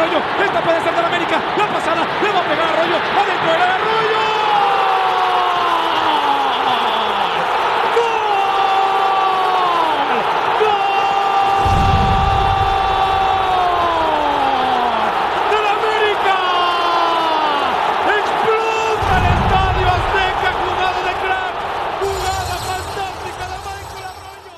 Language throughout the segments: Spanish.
Arroyo. Esta puede ser del América. La pasada le va a pegar a Arroyo. Adentro del Arroyo. ¡Del América! ¡Explota el estadio Azteca! ¡Jugada de crack! ¡Jugada fantástica de Michael Arroyo!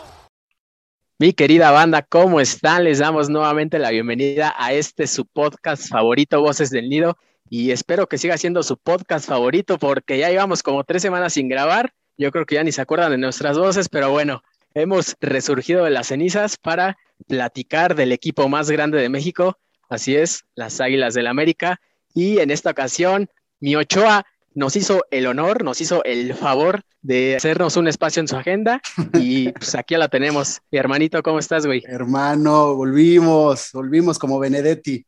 Mi querida banda, ¿cómo están? Les damos nuevamente la bienvenida a este su podcast favorito, Voces del Nido, y espero que siga siendo su podcast favorito porque ya llevamos como tres semanas sin grabar. Yo creo que ya ni se acuerdan de nuestras voces, pero bueno, hemos resurgido de las cenizas para platicar del equipo más grande de México, así es, las Águilas del América, y en esta ocasión, mi Ochoa nos hizo el honor, nos hizo el favor de hacernos un espacio en su agenda y pues aquí ya la tenemos. Mi hermanito, ¿cómo estás, güey? Hermano, volvimos, volvimos como Benedetti.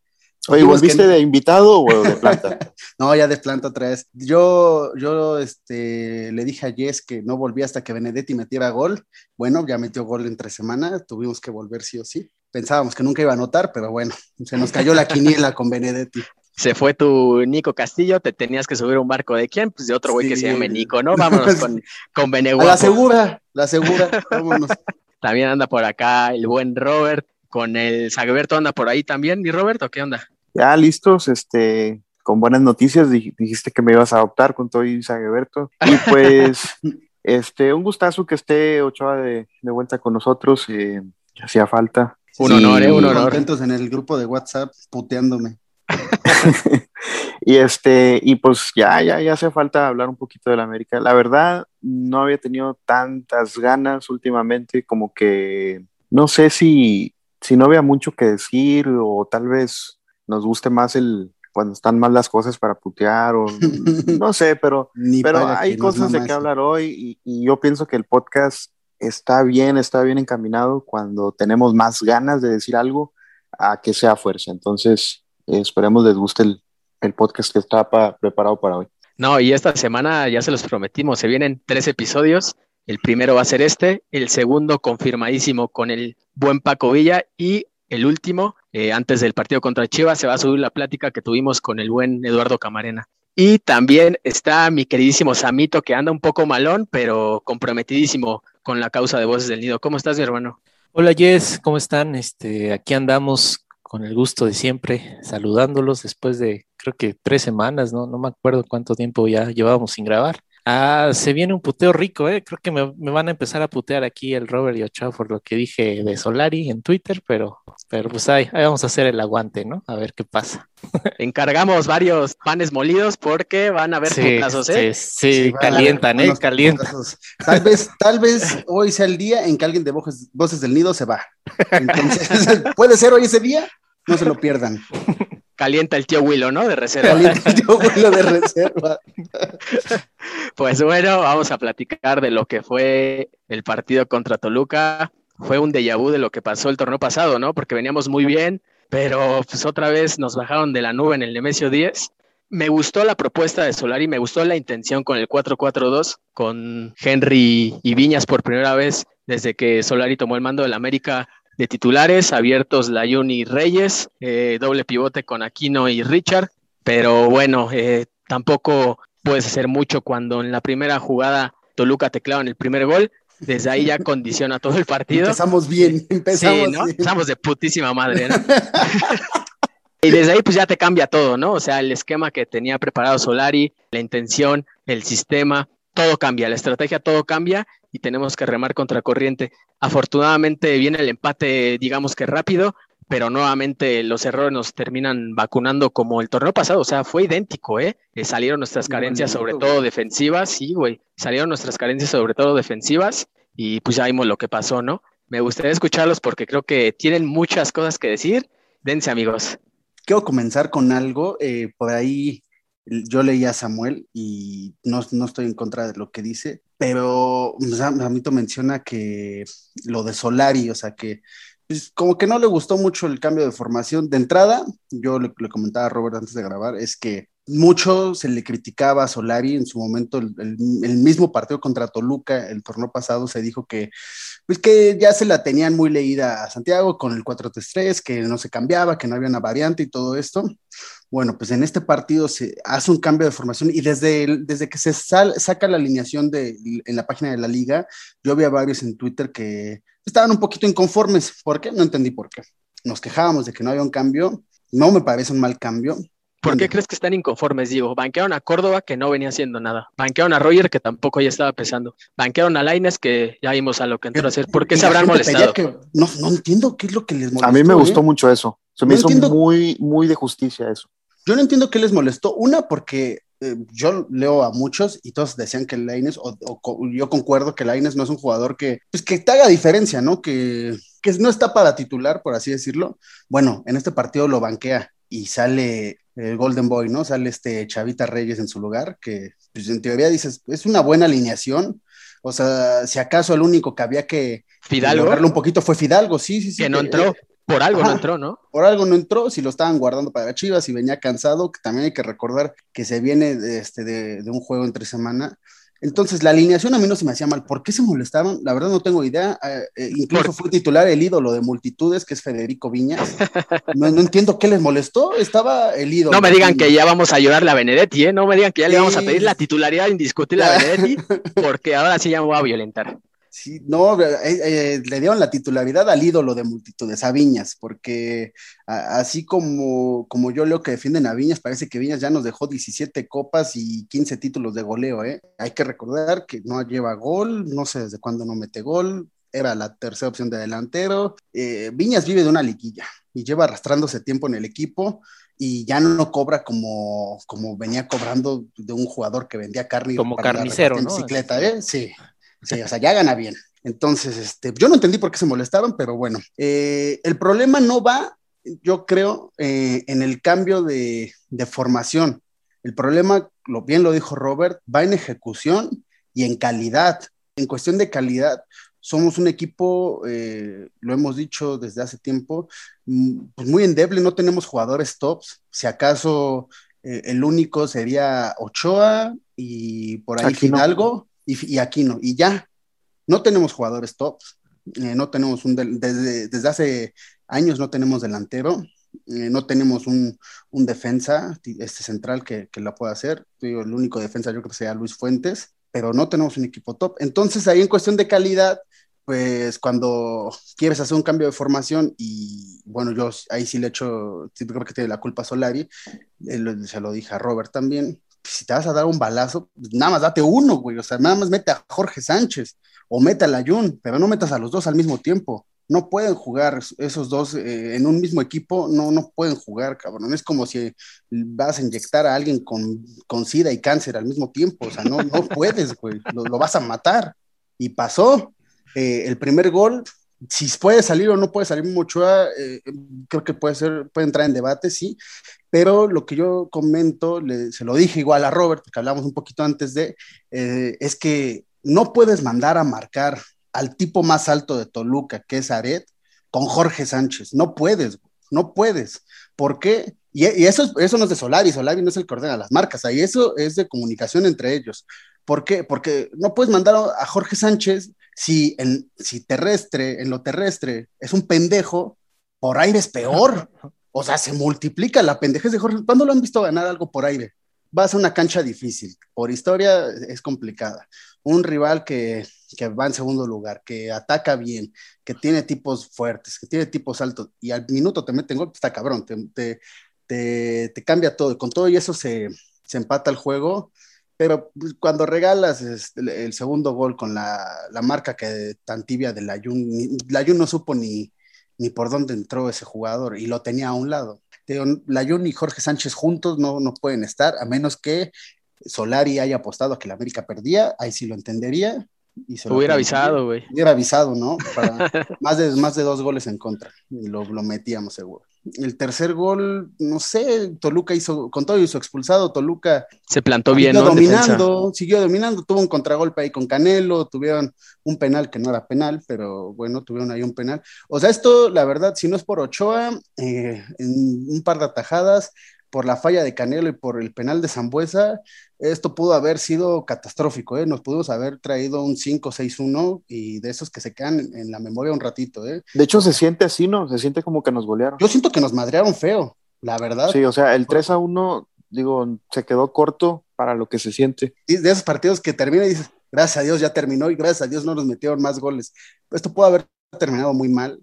Oye, ¿volviste que- de invitado o de planta? No, ya de planta otra vez. Yo, yo este, le dije a Jess que no volvía hasta que Benedetti metiera gol. Bueno, ya metió gol entre semana, tuvimos que volver sí o sí. Pensábamos que nunca iba a anotar, pero bueno, se nos cayó la quiniela con Benedetti. Se fue tu Nico Castillo, te tenías que subir a un barco de quién? Pues de otro güey que Sí. se llame Nico, ¿no? Vámonos con, con A Beneguapo. la segura, la segura, vámonos. También anda por acá el buen Robert, con el Sagberto anda por ahí también. ¿Y Roberto qué onda? Ya listos, este, con buenas noticias, dij- dijiste que me ibas a adoptar con todo y Sageberto. Y pues, este, un gustazo que esté Ochoa de, de vuelta con nosotros, eh, que hacía falta. Un honor, ¿eh? Un honor. Contentos en el grupo de WhatsApp, puteándome. y este, y pues ya, ya, ya hace falta hablar un poquito de la América. La verdad, no había tenido tantas ganas últimamente, como que no sé si, si no había mucho que decir, o tal vez nos guste más el cuando están mal las cosas para putear, o no sé, pero, pero hay cosas de qué hablar hoy, y, y yo pienso que el podcast está bien, está bien encaminado cuando tenemos más ganas de decir algo a que sea fuerza. Entonces, esperemos les guste el, el podcast que está pa- preparado para hoy. No, y esta semana ya se los prometimos, se vienen tres episodios. El primero va a ser este, el segundo confirmadísimo con el buen Paco Villa y el último, eh, antes del partido contra Chivas, se va a subir la plática que tuvimos con el buen Eduardo Camarena. Y también está mi queridísimo Samito, que anda un poco malón, pero comprometidísimo con la causa de Voces del Nido. ¿Cómo estás, mi hermano? Hola Jess, ¿cómo están? Este, aquí andamos con el gusto de siempre, saludándolos después de creo que tres semanas, ¿no? No me acuerdo cuánto tiempo ya llevábamos sin grabar. Ah, se viene un puteo rico, ¿eh? Creo que me, me van a empezar a putear aquí el Robert y Ochoa por lo que dije de Solari en Twitter, pero, pero pues ahí, ahí vamos a hacer el aguante, ¿no? A ver qué pasa. Encargamos varios panes molidos porque van a haber Sí, putazos, ¿eh? sí, sí, calientan, ¿eh? Calientan. putazos. Tal vez, tal vez hoy sea el día en que alguien de Voces, Voces del Nido se va. Entonces, puede ser hoy ese día, no se lo pierdan. Calienta el tío Willow, ¿no? De reserva. Caliente yo vuelo de reserva. Pues bueno, vamos a platicar de lo que fue el partido contra Toluca. Fue un déjà vu de lo que pasó el torneo pasado, ¿no? Porque veníamos muy bien, pero pues otra vez nos bajaron de la nube en el Nemesio 10. Me gustó la propuesta de Solari, me gustó la intención con el 4-4-2, con Henry y Viñas por primera vez desde que Solari tomó el mando del América de titulares, abiertos Layun y Reyes, eh, doble pivote con Aquino y Richard, pero bueno, eh, tampoco puedes hacer mucho cuando en la primera jugada Toluca te clavan el primer gol, desde ahí ya condiciona todo el partido. Empezamos bien, empezamos Sí, ¿no? bien. Empezamos de putísima madre, ¿no? y desde ahí pues ya te cambia todo, ¿no? O sea, el esquema que tenía preparado Solari, la intención, el sistema, todo cambia, la estrategia, todo cambia y tenemos que remar contra corriente. Afortunadamente viene el empate, digamos que rápido, pero nuevamente los errores nos terminan vacunando como el torneo pasado, o sea, fue idéntico, ¿eh? Eh, salieron nuestras carencias, sobre todo defensivas, sí, güey, salieron nuestras carencias, sobre todo defensivas, y pues ya vimos lo que pasó, ¿no? Me gustaría escucharlos porque creo que tienen muchas cosas que decir. Dense, amigos. quiero comenzar con algo. Eh, por ahí yo leí a Samuel y no, no, estoy en contra de lo que dice, pero Ramito menciona que lo de Solari, o sea, que pues, como que no le gustó mucho el cambio de formación. De entrada, yo le, le comentaba a Robert antes de grabar, es que mucho se le criticaba a Solari en su momento, el, mismo partido contra Toluca, el torneo pasado, se dijo que, pues que ya se la tenían muy leída a Santiago con el 4-3-3, que no se cambiaba, que no había una variante y todo esto. Bueno, pues en este partido se hace un cambio de formación y desde, desde que se saca la alineación de, en la página de la liga, yo vi a varios en Twitter que estaban un poquito inconformes. ¿Por qué? No entendí por qué. Nos quejábamos de que no había un cambio. No me parece un mal cambio ¿Por qué crees que están inconformes, Diego? Banquearon a Córdoba, que no venía haciendo nada. Banquearon a Roger, que tampoco ya estaba pesando. Banquearon a Laines, que ya vimos a lo que entró a hacer. ¿Por qué se habrán molestado? no, no entiendo qué es lo que les molestó. A mí me gustó ¿eh? mucho eso. Se me hizo muy, muy de justicia eso. Yo no entiendo qué les molestó. Una, porque eh, yo leo a muchos y todos decían que Laines, o, yo concuerdo que Laines no es un jugador que, pues, que te haga diferencia, ¿no? Que, que no está para titular, por así decirlo. Bueno, en este partido lo banquea y sale el Golden Boy, ¿no? Sale este Chavita Reyes en su lugar, que pues, en teoría dices, es una buena alineación. O sea, si acaso el único que había que Fidalgo. un poquito fue Fidalgo, sí, sí, sí. Que no entró. Eh, por algo no entró, ¿no? Por algo no entró, si lo estaban guardando para Chivas y venía cansado, que también hay que recordar que se viene de, este, de, de un juego entre semana. Entonces, la alineación a mí no se me hacía mal. ¿Por qué se molestaban? La verdad no tengo idea. Eh, eh, incluso fue titular el ídolo de multitudes, que es Federico Viñas. No, entiendo qué les molestó. Estaba el ídolo. No me digan que ya vamos a ayudarle a Benedetti, ¿eh? No me digan que ya le vamos a pedir la titularidad indiscutible a Benedetti, porque ahora sí ya me voy a violentar. Sí, no, eh, eh, le dieron la titularidad al ídolo de multitudes, a Viñas, porque así como, como yo leo que defienden a Viñas, parece que Viñas ya nos dejó 17 copas y 15 títulos de goleo, ¿eh? Hay que recordar que no lleva gol, no sé desde cuándo no mete gol, era la tercera opción de delantero. Eh, Viñas vive de una liquilla y lleva arrastrándose tiempo en el equipo y ya no cobra como, como venía cobrando de un jugador que vendía carne como carnicero, ¿no? bicicleta, ¿eh? Sí. Sí, o sea, ya gana bien. Entonces, este, yo no entendí por qué se molestaron, pero bueno, eh, el problema no va, yo creo, eh, en el cambio de, formación. El problema, lo bien lo dijo Robert, va en ejecución y en calidad. En cuestión de calidad, somos un equipo, eh, lo hemos dicho desde hace tiempo, mm, pues muy endeble, no tenemos jugadores tops. Si acaso el único sería Ochoa y por ahí Fidalgo y, aquí no, y ya, no tenemos jugadores tops, eh, no tenemos un, desde, desde, hace años no tenemos delantero, eh, no tenemos un, un, defensa este central que, que lo pueda hacer, el único defensa yo creo que sería Luis Fuentes, pero no tenemos un equipo top. Entonces ahí en cuestión de calidad, pues cuando quieres hacer un cambio de formación y bueno, yo ahí sí le echo, creo que tiene la culpa Solari, se lo dije a Robert también, si te vas a dar un balazo, nada más date uno, güey. O sea, nada más mete a Jorge Sánchez o mete a Layun, pero no metas a los dos al mismo tiempo. No pueden jugar esos dos eh, en un mismo equipo, no, no pueden jugar, cabrón. Es como si vas a inyectar a alguien con, con SIDA y cáncer al mismo tiempo. O sea, no, no puedes, güey. Lo, vas a matar. Y pasó. Eh, el primer gol, si puede salir o no puede salir Mochoa, eh, creo que puede ser, puede entrar en debate, sí, pero lo que yo comento, se lo dije igual a Robert, que hablamos un poquito antes de, eh, es que no puedes mandar a marcar al tipo más alto de Toluca, que es Aret, con Jorge Sánchez. No puedes, no puedes. ¿Por qué? Y, eso, eso no es de Solari, Solari no es el que ordena las marcas, ahí eso es de comunicación entre ellos. ¿Por qué? Porque no puedes mandar a Jorge Sánchez si, en, si terrestre, en lo terrestre es un pendejo, por aire es peor. O sea, se multiplica la pendejez de Jorge. ¿Cuándo lo han visto ganar algo por aire? Vas a una cancha difícil. Por historia es complicada. Un rival que, va en segundo lugar, que ataca bien, que tiene tipos fuertes, que tiene tipos altos y al minuto te meten gol, está cabrón, te, te, cambia todo. Con todo y eso se, empata el juego. Pero cuando regalas este, el, segundo gol con la, marca que tan tibia de la Jun, la Jun no supo ni, ni por dónde entró ese jugador y lo tenía a un lado. Layun y Jorge Sánchez juntos no, no pueden estar, a menos que Solari haya apostado a que la América perdía, ahí sí lo entendería, Y se Te hubiera avisado, güey. Hubiera avisado, ¿no? Para más, de, más de dos goles en contra. Y lo, lo metíamos seguro. El tercer gol, no sé, Toluca hizo, con todo hizo expulsado, Toluca Se plantó bien, siguió ¿no? En defensa. dominando, siguió dominando, tuvo un contragolpe ahí con Canelo, tuvieron un penal que no era penal, pero bueno, tuvieron ahí un penal. O sea, esto, la verdad, si no es por Ochoa, eh, en un par de atajadas, por la falla de Canelo y por el penal de Zambuesa, esto pudo haber sido catastrófico, ¿eh? Nos pudimos haber traído un 5-6-1 y de esos que se quedan en, la memoria un ratito, ¿eh? De hecho, se siente así, ¿no? Se siente como que nos golearon. Yo siento que nos madrearon feo, la verdad. Sí, o sea, el 3 a 1, digo, se quedó corto para lo que se siente. Y de esos partidos que termina y dices, gracias a Dios ya terminó y gracias a Dios no nos metieron más goles. Esto pudo haber terminado muy mal,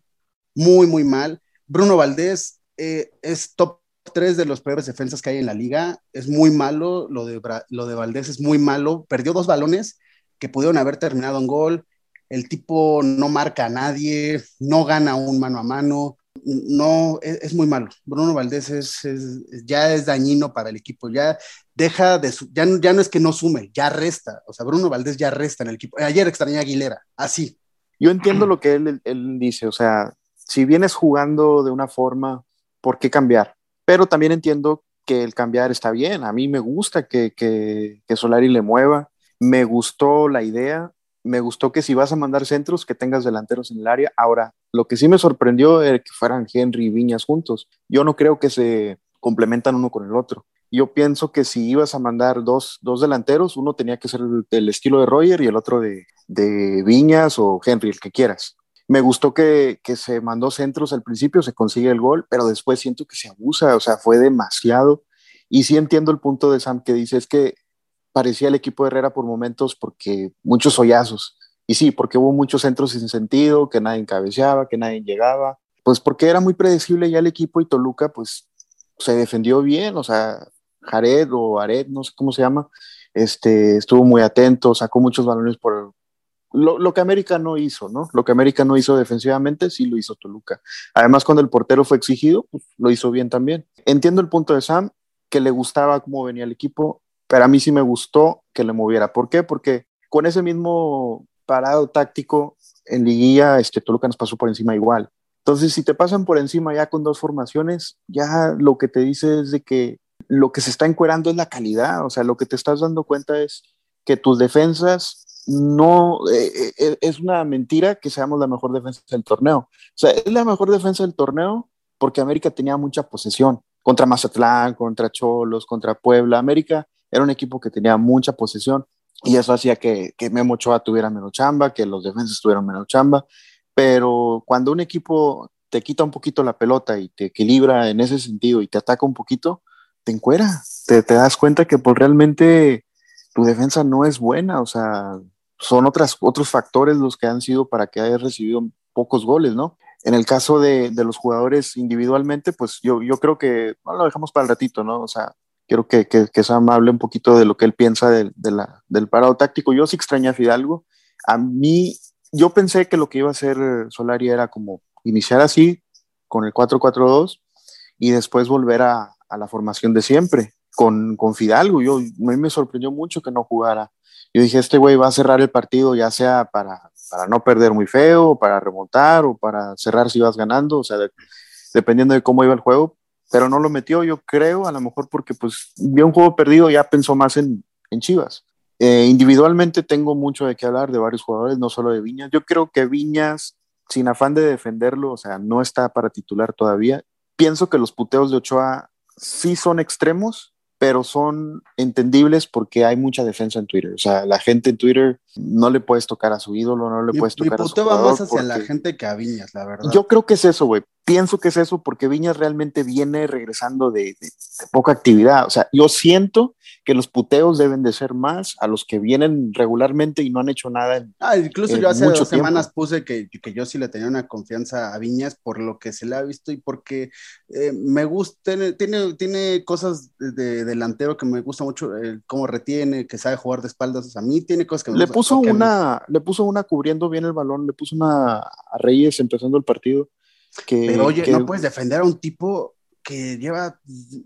muy, muy mal. Bruno Valdés eh, es top 3 de los peores defensas que hay en la liga. Es muy malo, lo de, lo de Valdés es muy malo. Perdió dos balones que pudieron haber terminado en gol. El tipo no marca a nadie, no gana un mano a mano. No, es, es muy malo. Bruno Valdés es, ya es dañino para el equipo. Ya deja de su- ya, ya no es que no sume, ya resta. O sea, Bruno Valdés ya resta en el equipo. Ayer extrañé a Aguilera, así. Yo entiendo lo que él, él dice, o sea, si vienes jugando de una forma, ¿por qué cambiar? Pero también entiendo que el cambiar está bien. A mí me gusta que, que, Solari le mueva, me gustó la idea, me gustó que si vas a mandar centros, que tengas delanteros en el área. Ahora, lo que sí me sorprendió era que fueran Henry y Viñas juntos. Yo no creo que se complementan uno con el otro. Yo pienso que si ibas a mandar dos, dos delanteros, uno tenía que ser el- estilo de Roger y el otro de, de Viñas o Henry, el que quieras. Me gustó que, que se mandó centros al principio, se consigue el gol, pero después siento que se abusa, o sea, fue demasiado. Y sí entiendo el punto de Sam que dice, es que parecía el equipo de Herrera por momentos porque muchos hoyazos. Y sí, porque hubo muchos centros sin sentido, que nadie cabeceaba, que nadie llegaba. Pues porque era muy predecible ya el equipo y Toluca pues se defendió bien, o sea, Jared o Ared, no sé cómo se llama, este, estuvo muy atento, sacó muchos balones por lo, lo, que América no hizo, ¿no? Lo que América no hizo defensivamente, sí lo hizo Toluca. Además, cuando el portero fue exigido, pues, lo hizo bien también. Entiendo el punto de Sam, que le gustaba cómo venía el equipo, pero a mí sí me gustó que le moviera. ¿Por qué? Porque con ese mismo parado táctico en liguilla, este, Toluca nos pasó por encima igual. Entonces, si te pasan por encima ya con dos formaciones, ya lo que te dice es de que lo que se está encuerando es la calidad, o sea, lo que te estás dando cuenta es que tus defensas no, eh, eh, es una mentira que seamos la mejor defensa del torneo. O sea, es la mejor defensa del torneo porque América tenía mucha posesión contra Mazatlán, contra Cholos, contra Puebla. América era un equipo que tenía mucha posesión y eso hacía que, que Memo Ochoa tuviera menos chamba, que los defensas tuvieran menos chamba. Pero cuando un equipo te quita un poquito la pelota y te equilibra en ese sentido y te ataca un poquito, te encuera, te, te das cuenta que pues realmente tu defensa no es buena, o sea, son otras, otros factores los que han sido para que hayas recibido pocos goles, ¿no? En el caso de, de los jugadores individualmente, pues yo, yo creo que no lo dejamos para el ratito, ¿no? O sea, quiero que, que, que Sam hable un poquito de lo que él piensa de, del parado táctico. Yo sí extrañé a Fidalgo. A mí, yo pensé que lo que iba a hacer Solari era como iniciar así, con el 4-4-2, y después volver a la formación de siempre, con, con Fidalgo. Yo, a mí me sorprendió mucho que no jugara. Yo dije, este güey va a cerrar el partido ya sea para, para no perder muy feo, para remontar o para cerrar si vas ganando, o sea, de, dependiendo de cómo iba el juego, pero no lo metió, yo creo, a lo mejor porque pues vio un juego perdido, ya pensó más en, en Chivas. Eh, individualmente tengo mucho de qué hablar de varios jugadores, no solo de Viñas. Yo creo que Viñas, sin afán de defenderlo, o sea, no está para titular todavía. Pienso que los puteos de Ochoa sí son extremos, pero son entendibles porque hay mucha defensa en Twitter. O sea, la gente en Twitter no le puedes tocar a su ídolo, no le puedes tocar mi a su va jugador más hacia porque... la gente que a Viñas, la verdad. Yo creo que es eso, güey. Pienso que es eso porque Viñas realmente viene regresando de, de, de, poca actividad. O sea, yo siento que los puteos deben de ser más a los que vienen regularmente y no han hecho nada. En, ah, incluso yo hace dos tiempo. semanas puse que, que, yo sí le tenía una confianza a Viñas por lo que se le ha visto y porque eh, me gusta, tiene, tiene cosas de, de, delantero que me gusta mucho, eh, cómo retiene, que sabe jugar de espaldas. O sea, a mí tiene cosas que me le gusta, Puso una, me... le puso una cubriendo bien el balón, le puso una a Reyes empezando el partido. Que, Pero oye, que... no puedes defender a un tipo que lleva,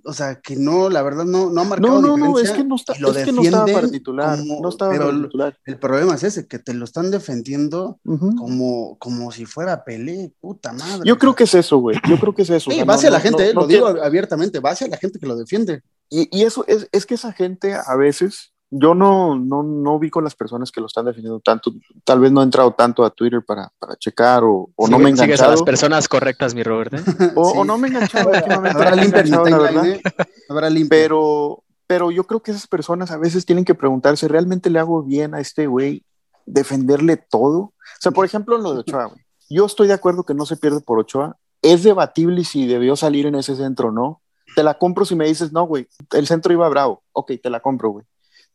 o sea, que no, la verdad no, no ha marcado No, no, no, diferencia es que no, está, lo es que no estaba para titular. como- no estaba pero para el- titular. El problema es ese, que te lo están defendiendo Ujú. como, como si fuera Pelé, puta madre. Yo creo que es eso, güey. Yo creo que es eso. o Sí, sea, va no- hacia la no- gente, no- eh, no lo digo abiertamente, va hacia la gente que lo defiende. Y, y eso es, es que esa gente a veces, yo no, no, no vi con las personas que lo están defendiendo tanto, tal vez no he entrado tanto a Twitter para, para checar o, o no me he Sigues a enganchado. las personas correctas, mi Robert. ¿eh? O, Sí. o no me he enganchado últimamente. Habrá enganchado, la verdad. ¿eh? Habrá limpia. Pero, pero yo creo que esas personas a veces tienen que preguntarse, ¿realmente le hago bien a este güey defenderle todo? O sea, por ejemplo, en lo de Ochoa, güey. Yo estoy de acuerdo que no se pierde por Ochoa. Es debatible si debió salir en ese centro o no. Te la compro si me dices, no, güey, el centro iba bravo. Ok, te la compro, güey.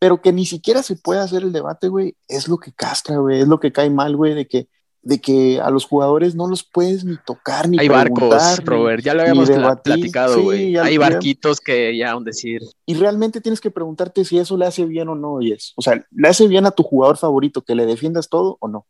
Pero que ni siquiera se pueda hacer el debate, güey, es lo que castra, güey, es lo que cae mal, güey, de que, de que a los jugadores no los puedes ni tocar, ni Hay barcos, Robert, ya lo habíamos debatir. platicado, güey. Hay barquitos que ya aún decir. y realmente tienes que preguntarte si eso le hace bien o no, Yes. O sea, ¿le hace bien a tu jugador favorito que le defiendas todo o no?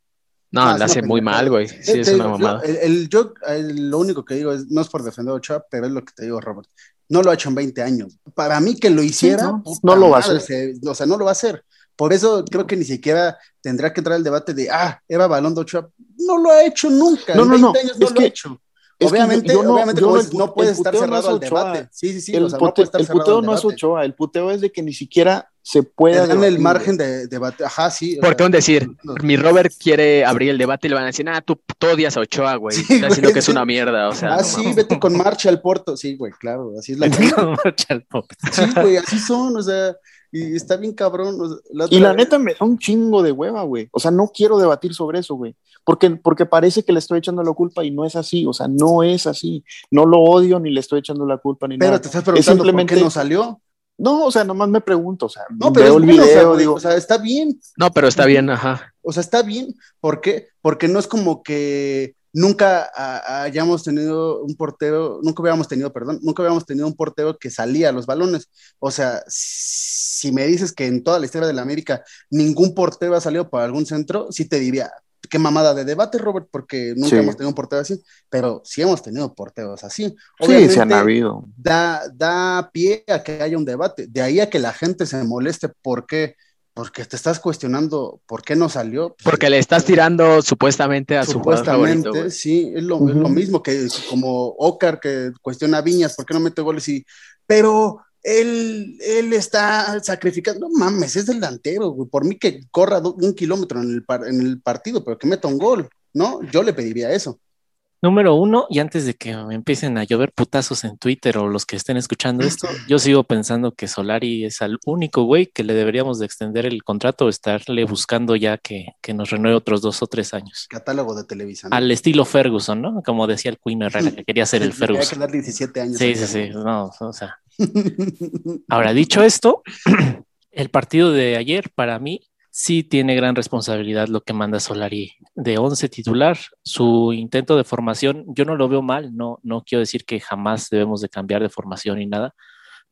No, Ah, le es hace muy mal, güey. Sí, Eh, es te una digo, mamada. El, el- yo el- lo único que digo es, no es por defender a Ochoa, pero es lo que te digo, Robert. No lo ha hecho en 20 años. Para mí que lo hiciera, no, lo va a hacer. se- o sea, no lo va a hacer. Por eso creo que ni siquiera tendrá que entrar el debate de, ah, Eva Balón de Ochoa. No lo ha hecho nunca. No, en no, 20 no, años no es lo ha hecho. Es Obviamente, yo- no- obviamente yo como no- dices, no el puedes estar puteo no cerrado es al Ochoa. debate. Sí, sí, sí. el, o sea, pute- el cerrado puteo al no es. Ochoa, el puteo es de que ni siquiera se pueda. dan el margen de debate. Ajá, sí. Porque sea, un decir, no. mi Robert quiere abrir el debate y le van a decir, ah, tú, tú odias a Ochoa, güey. Sí, Está diciendo que es una mierda, o sea. ah, no sí, vete con marcha al Porto. Sí, güey, claro, así es la Sí, güey, así son, o sea, y está bien cabrón. o sea, la Y la vez- neta me da un chingo de hueva, güey. O sea, no quiero debatir sobre eso, güey. Porque, porque parece que le estoy echando la culpa y no es así. O sea, no es así. No lo odio ni le estoy echando la culpa ni Pero nada. te estás preguntando simplemente- por qué no salió. No, o sea, nomás me pregunto. O sea, No, pero veo es el bueno, o sea, video, güey, digo, o sea, está bien. No, pero está bien, ajá. O sea, está bien. ¿Por qué? Porque no es como que nunca hayamos tenido un portero, nunca hubiéramos tenido, perdón, nunca habíamos tenido un portero que salía a los balones. O sea, si me dices que en toda la historia de la América ningún portero ha salido por algún centro, sí te diría, qué mamada de debate, Robert, porque nunca Sí. hemos tenido un portero así, pero sí hemos tenido porteros así. sí, se han Obviamente, habido. da, da pie a que haya un debate. De ahí a que la gente se moleste. ¿Por qué? Porque te estás cuestionando por qué no salió. Pues, Porque le estás tirando supuestamente a su Supuestamente, favorito, güey. sí, es lo, es lo mismo que como Ocar que cuestiona a Viñas, ¿por qué no mete goles? Y, pero él, él está sacrificando, no mames, es delantero, güey. por mí que corra un kilómetro en el, par- en el partido, pero que meta un gol, ¿no? Yo le pediría eso. Número uno, y antes de que me empiecen a llover putazos en Twitter o los que estén escuchando esto, yo sigo pensando que Solari es el único güey que le deberíamos de extender el contrato o estarle buscando ya que, que nos renueve otros dos o tres años. Catálogo de Televisa. ¿no? Al estilo Ferguson, ¿no? Como decía el Queen Herrera, que quería ser el Ferguson. dar 17 años. Sí, sí, sí, no, o sea. Ahora, dicho esto, el partido de ayer para mí sí tiene gran responsabilidad lo que manda Solari de 11 titular. Su intento de formación, yo no lo veo mal, no, no quiero decir que jamás debemos de cambiar de formación ni nada,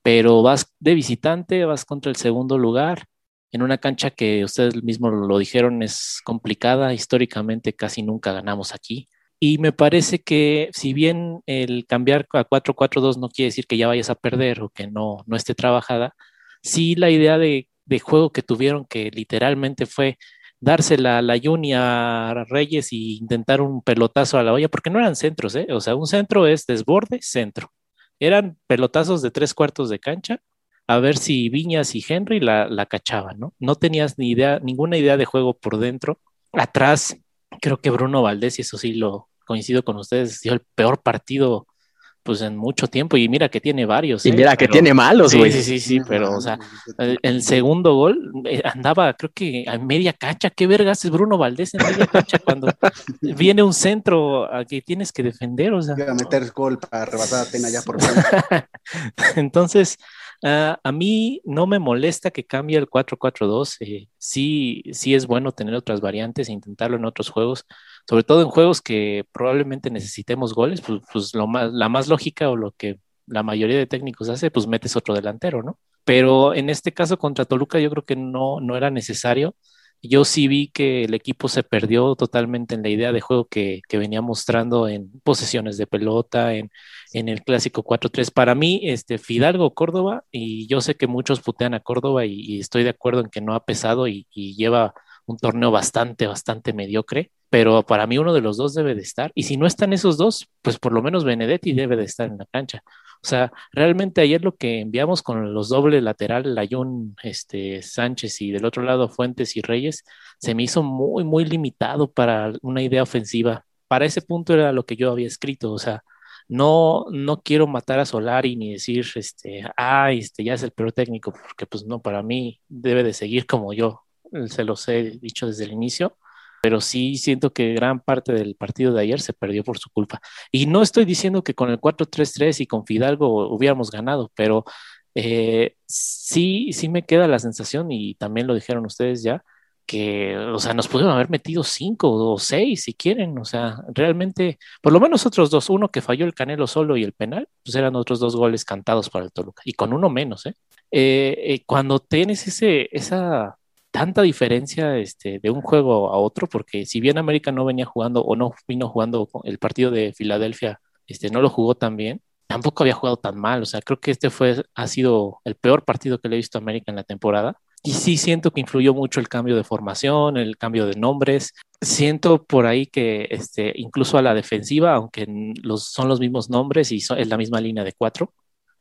pero vas de visitante, vas contra el segundo lugar en una cancha que ustedes mismos lo dijeron es complicada, históricamente casi nunca ganamos aquí. Y me parece que si bien el cambiar a 4-4-2 no quiere decir que ya vayas a perder o que no, no esté trabajada, sí la idea de, de juego que tuvieron, que literalmente fue dársela a la a Reyes y intentar un pelotazo a la olla, porque no eran centros, ¿eh? O sea, un centro es desborde, centro. Eran pelotazos de tres cuartos de cancha, a ver si Viñas y Henry la, la cachaban, ¿no? No tenías ni idea, ninguna idea de juego por dentro. Atrás, creo que Bruno Valdés, y eso sí lo coincido con ustedes, dio el peor partido pues en mucho tiempo y mira que tiene varios. Y ¿eh? mira que Pero- tiene malos, Sí, güey. sí, sí, sí, pero o sea, el, el segundo gol eh, andaba, creo que a media cancha. ¿Qué vergas es Bruno Valdés en media cancha cuando viene un centro a que tienes que defender? O sea, Iba a meter gol para rebasar a Tena ya por entonces, ah, a mí no me molesta que cambie el 4-4-2. eh, sí, sí es bueno tener otras variantes e intentarlo en otros juegos, sobre todo en juegos que probablemente necesitemos goles, pues, pues lo más, la más lógica o lo que la mayoría de técnicos hace, pues metes otro delantero, ¿no? Pero en este caso contra Toluca yo creo que no, no era necesario. yo sí vi que el equipo se perdió totalmente en la idea de juego que, venía mostrando en posesiones de pelota, en, el clásico 4-3. Para mí, este, Fidalgo, Córdoba, y yo sé que muchos putean a Córdoba y, estoy de acuerdo en que no ha pesado y, y lleva un torneo bastante, bastante mediocre, pero para mí uno de los dos debe de estar. Y si no están esos dos, pues por lo menos Benedetti debe de estar en la cancha. O sea, realmente ayer lo que enviamos con los dobles lateral, Layún, este, Sánchez y del otro lado Fuentes y Reyes, se me hizo muy, muy limitado para una idea ofensiva. Para ese punto era lo que yo había escrito, o sea, no, no quiero matar a Solari ni decir, este, ah, este ya es el peor técnico, porque pues no, para mí debe de seguir como yo se los he dicho desde el inicio pero sí siento que gran parte del partido de ayer se perdió por su culpa. Y no estoy diciendo que con el 4-3-3 y con Fidalgo hubiéramos ganado, pero eh, sí, sí me queda la sensación, y también lo dijeron ustedes ya, que, o sea, nos pudieron haber metido cinco o seis si quieren, o sea, realmente, por lo menos otros dos, uno que falló el Canelo solo y el penal, pues eran otros dos goles cantados para el Toluca, y con uno menos, ¿eh? eh, eh cuando tienes ese, esa tanta diferencia este, de un juego a otro, porque si bien América no venía jugando o no vino jugando el partido de Filadelfia, este, no lo jugó tan bien, tampoco había jugado tan mal. O sea, creo que este fue, ha sido el peor partido que le he visto a América en la temporada. Y sí siento que influyó mucho el cambio de formación, el cambio de nombres. Siento por ahí que este, incluso a la defensiva, aunque son los mismos nombres y es la misma línea de cuatro,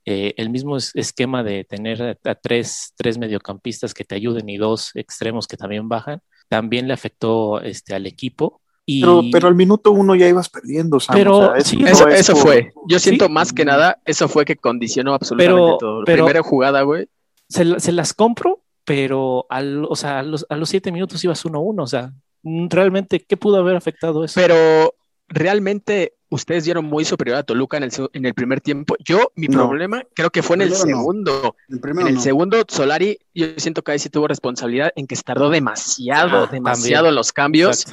eh, el mismo esquema de tener a, tres, tres, mediocampistas que te ayuden y dos extremos que también bajan, también le afectó este, al equipo. Y... Pero, al minuto uno ya ibas perdiendo, Pero eso, fue. Yo siento más que nada, eso fue que condicionó absolutamente todo. La primera jugada, güey. Se, las compro, pero al, o sea, a, los, a los siete minutos ibas uno a uno. O sea, realmente, ¿qué pudo haber afectado eso? Pero realmente ustedes dieron muy superior a Toluca en el, en el primer tiempo. Yo, mi problema creo que fue en el segundo. en el segundo, Solari, yo siento que ahí sí tuvo responsabilidad en que tardó demasiado, ah, demasiado los cambios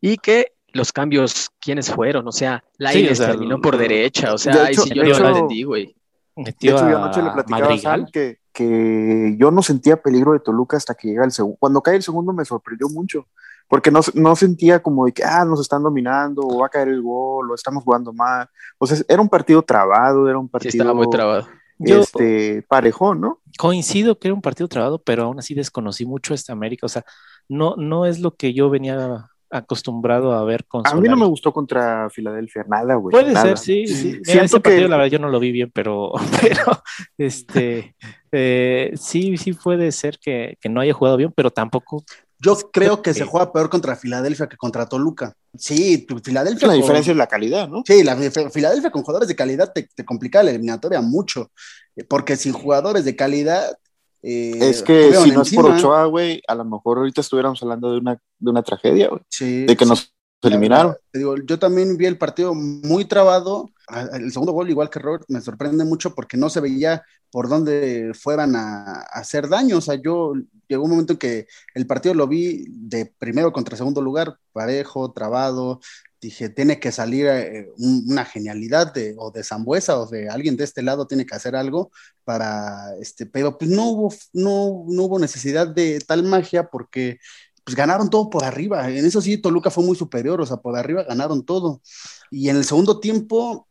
y que los cambios, ¿quiénes fueron? O sea, Lainez sí, terminó por derecha, o sea, ahí sí yo no lo entendí, güey. De hecho, yo anoche le platicaba a que, que yo no sentía peligro de Toluca hasta que llega el segundo. Cuando cae el segundo me sorprendió mucho porque no, no, sentía como de que, ah, nos están dominando, o va a caer el gol, o estamos jugando mal. O sea, era un partido trabado, era un partido... estaba muy trabado. Este, parejón, ¿no? Coincido que era un partido trabado, pero aún así desconocí mucho esta América. O sea, no, no es lo que yo venía acostumbrado a ver con A mí no me gustó contra Filadelfia, nada, güey. Puede ser, sí, sí. ese partido, la verdad, yo no lo vi bien, pero, pero este, eh, sí, sí puede ser que, que, no haya jugado bien, pero tampoco yo creo que se juega peor contra Filadelfia que contra Toluca. Sí, Filadelfia. La diferencia es la calidad, ¿no? Sí, la Filadelfia con jugadores de calidad te, complica la eliminatoria mucho. Eh, porque sin jugadores de calidad. Eh, es que si no es por Ochoa, güey, a lo mejor ahorita estuviéramos hablando de una, de una tragedia, güey. Sí. De que nos eliminaron. Te digo, yo también vi el partido muy trabado. El segundo gol, igual que Robert, me sorprende mucho porque no se veía por dónde fueran a, hacer daño. O sea, yo llegó un momento en que el partido lo vi de primero contra segundo lugar, parejo, trabado. Dije, tiene que salir eh, una genialidad de, o de Zambuesa o de alguien de este lado tiene que hacer algo para, este, pero pues no hubo, no, no hubo necesidad de tal magia porque pues ganaron todo por arriba. En eso sí, Toluca fue muy superior, o sea, por arriba ganaron todo. Y en el segundo tiempo,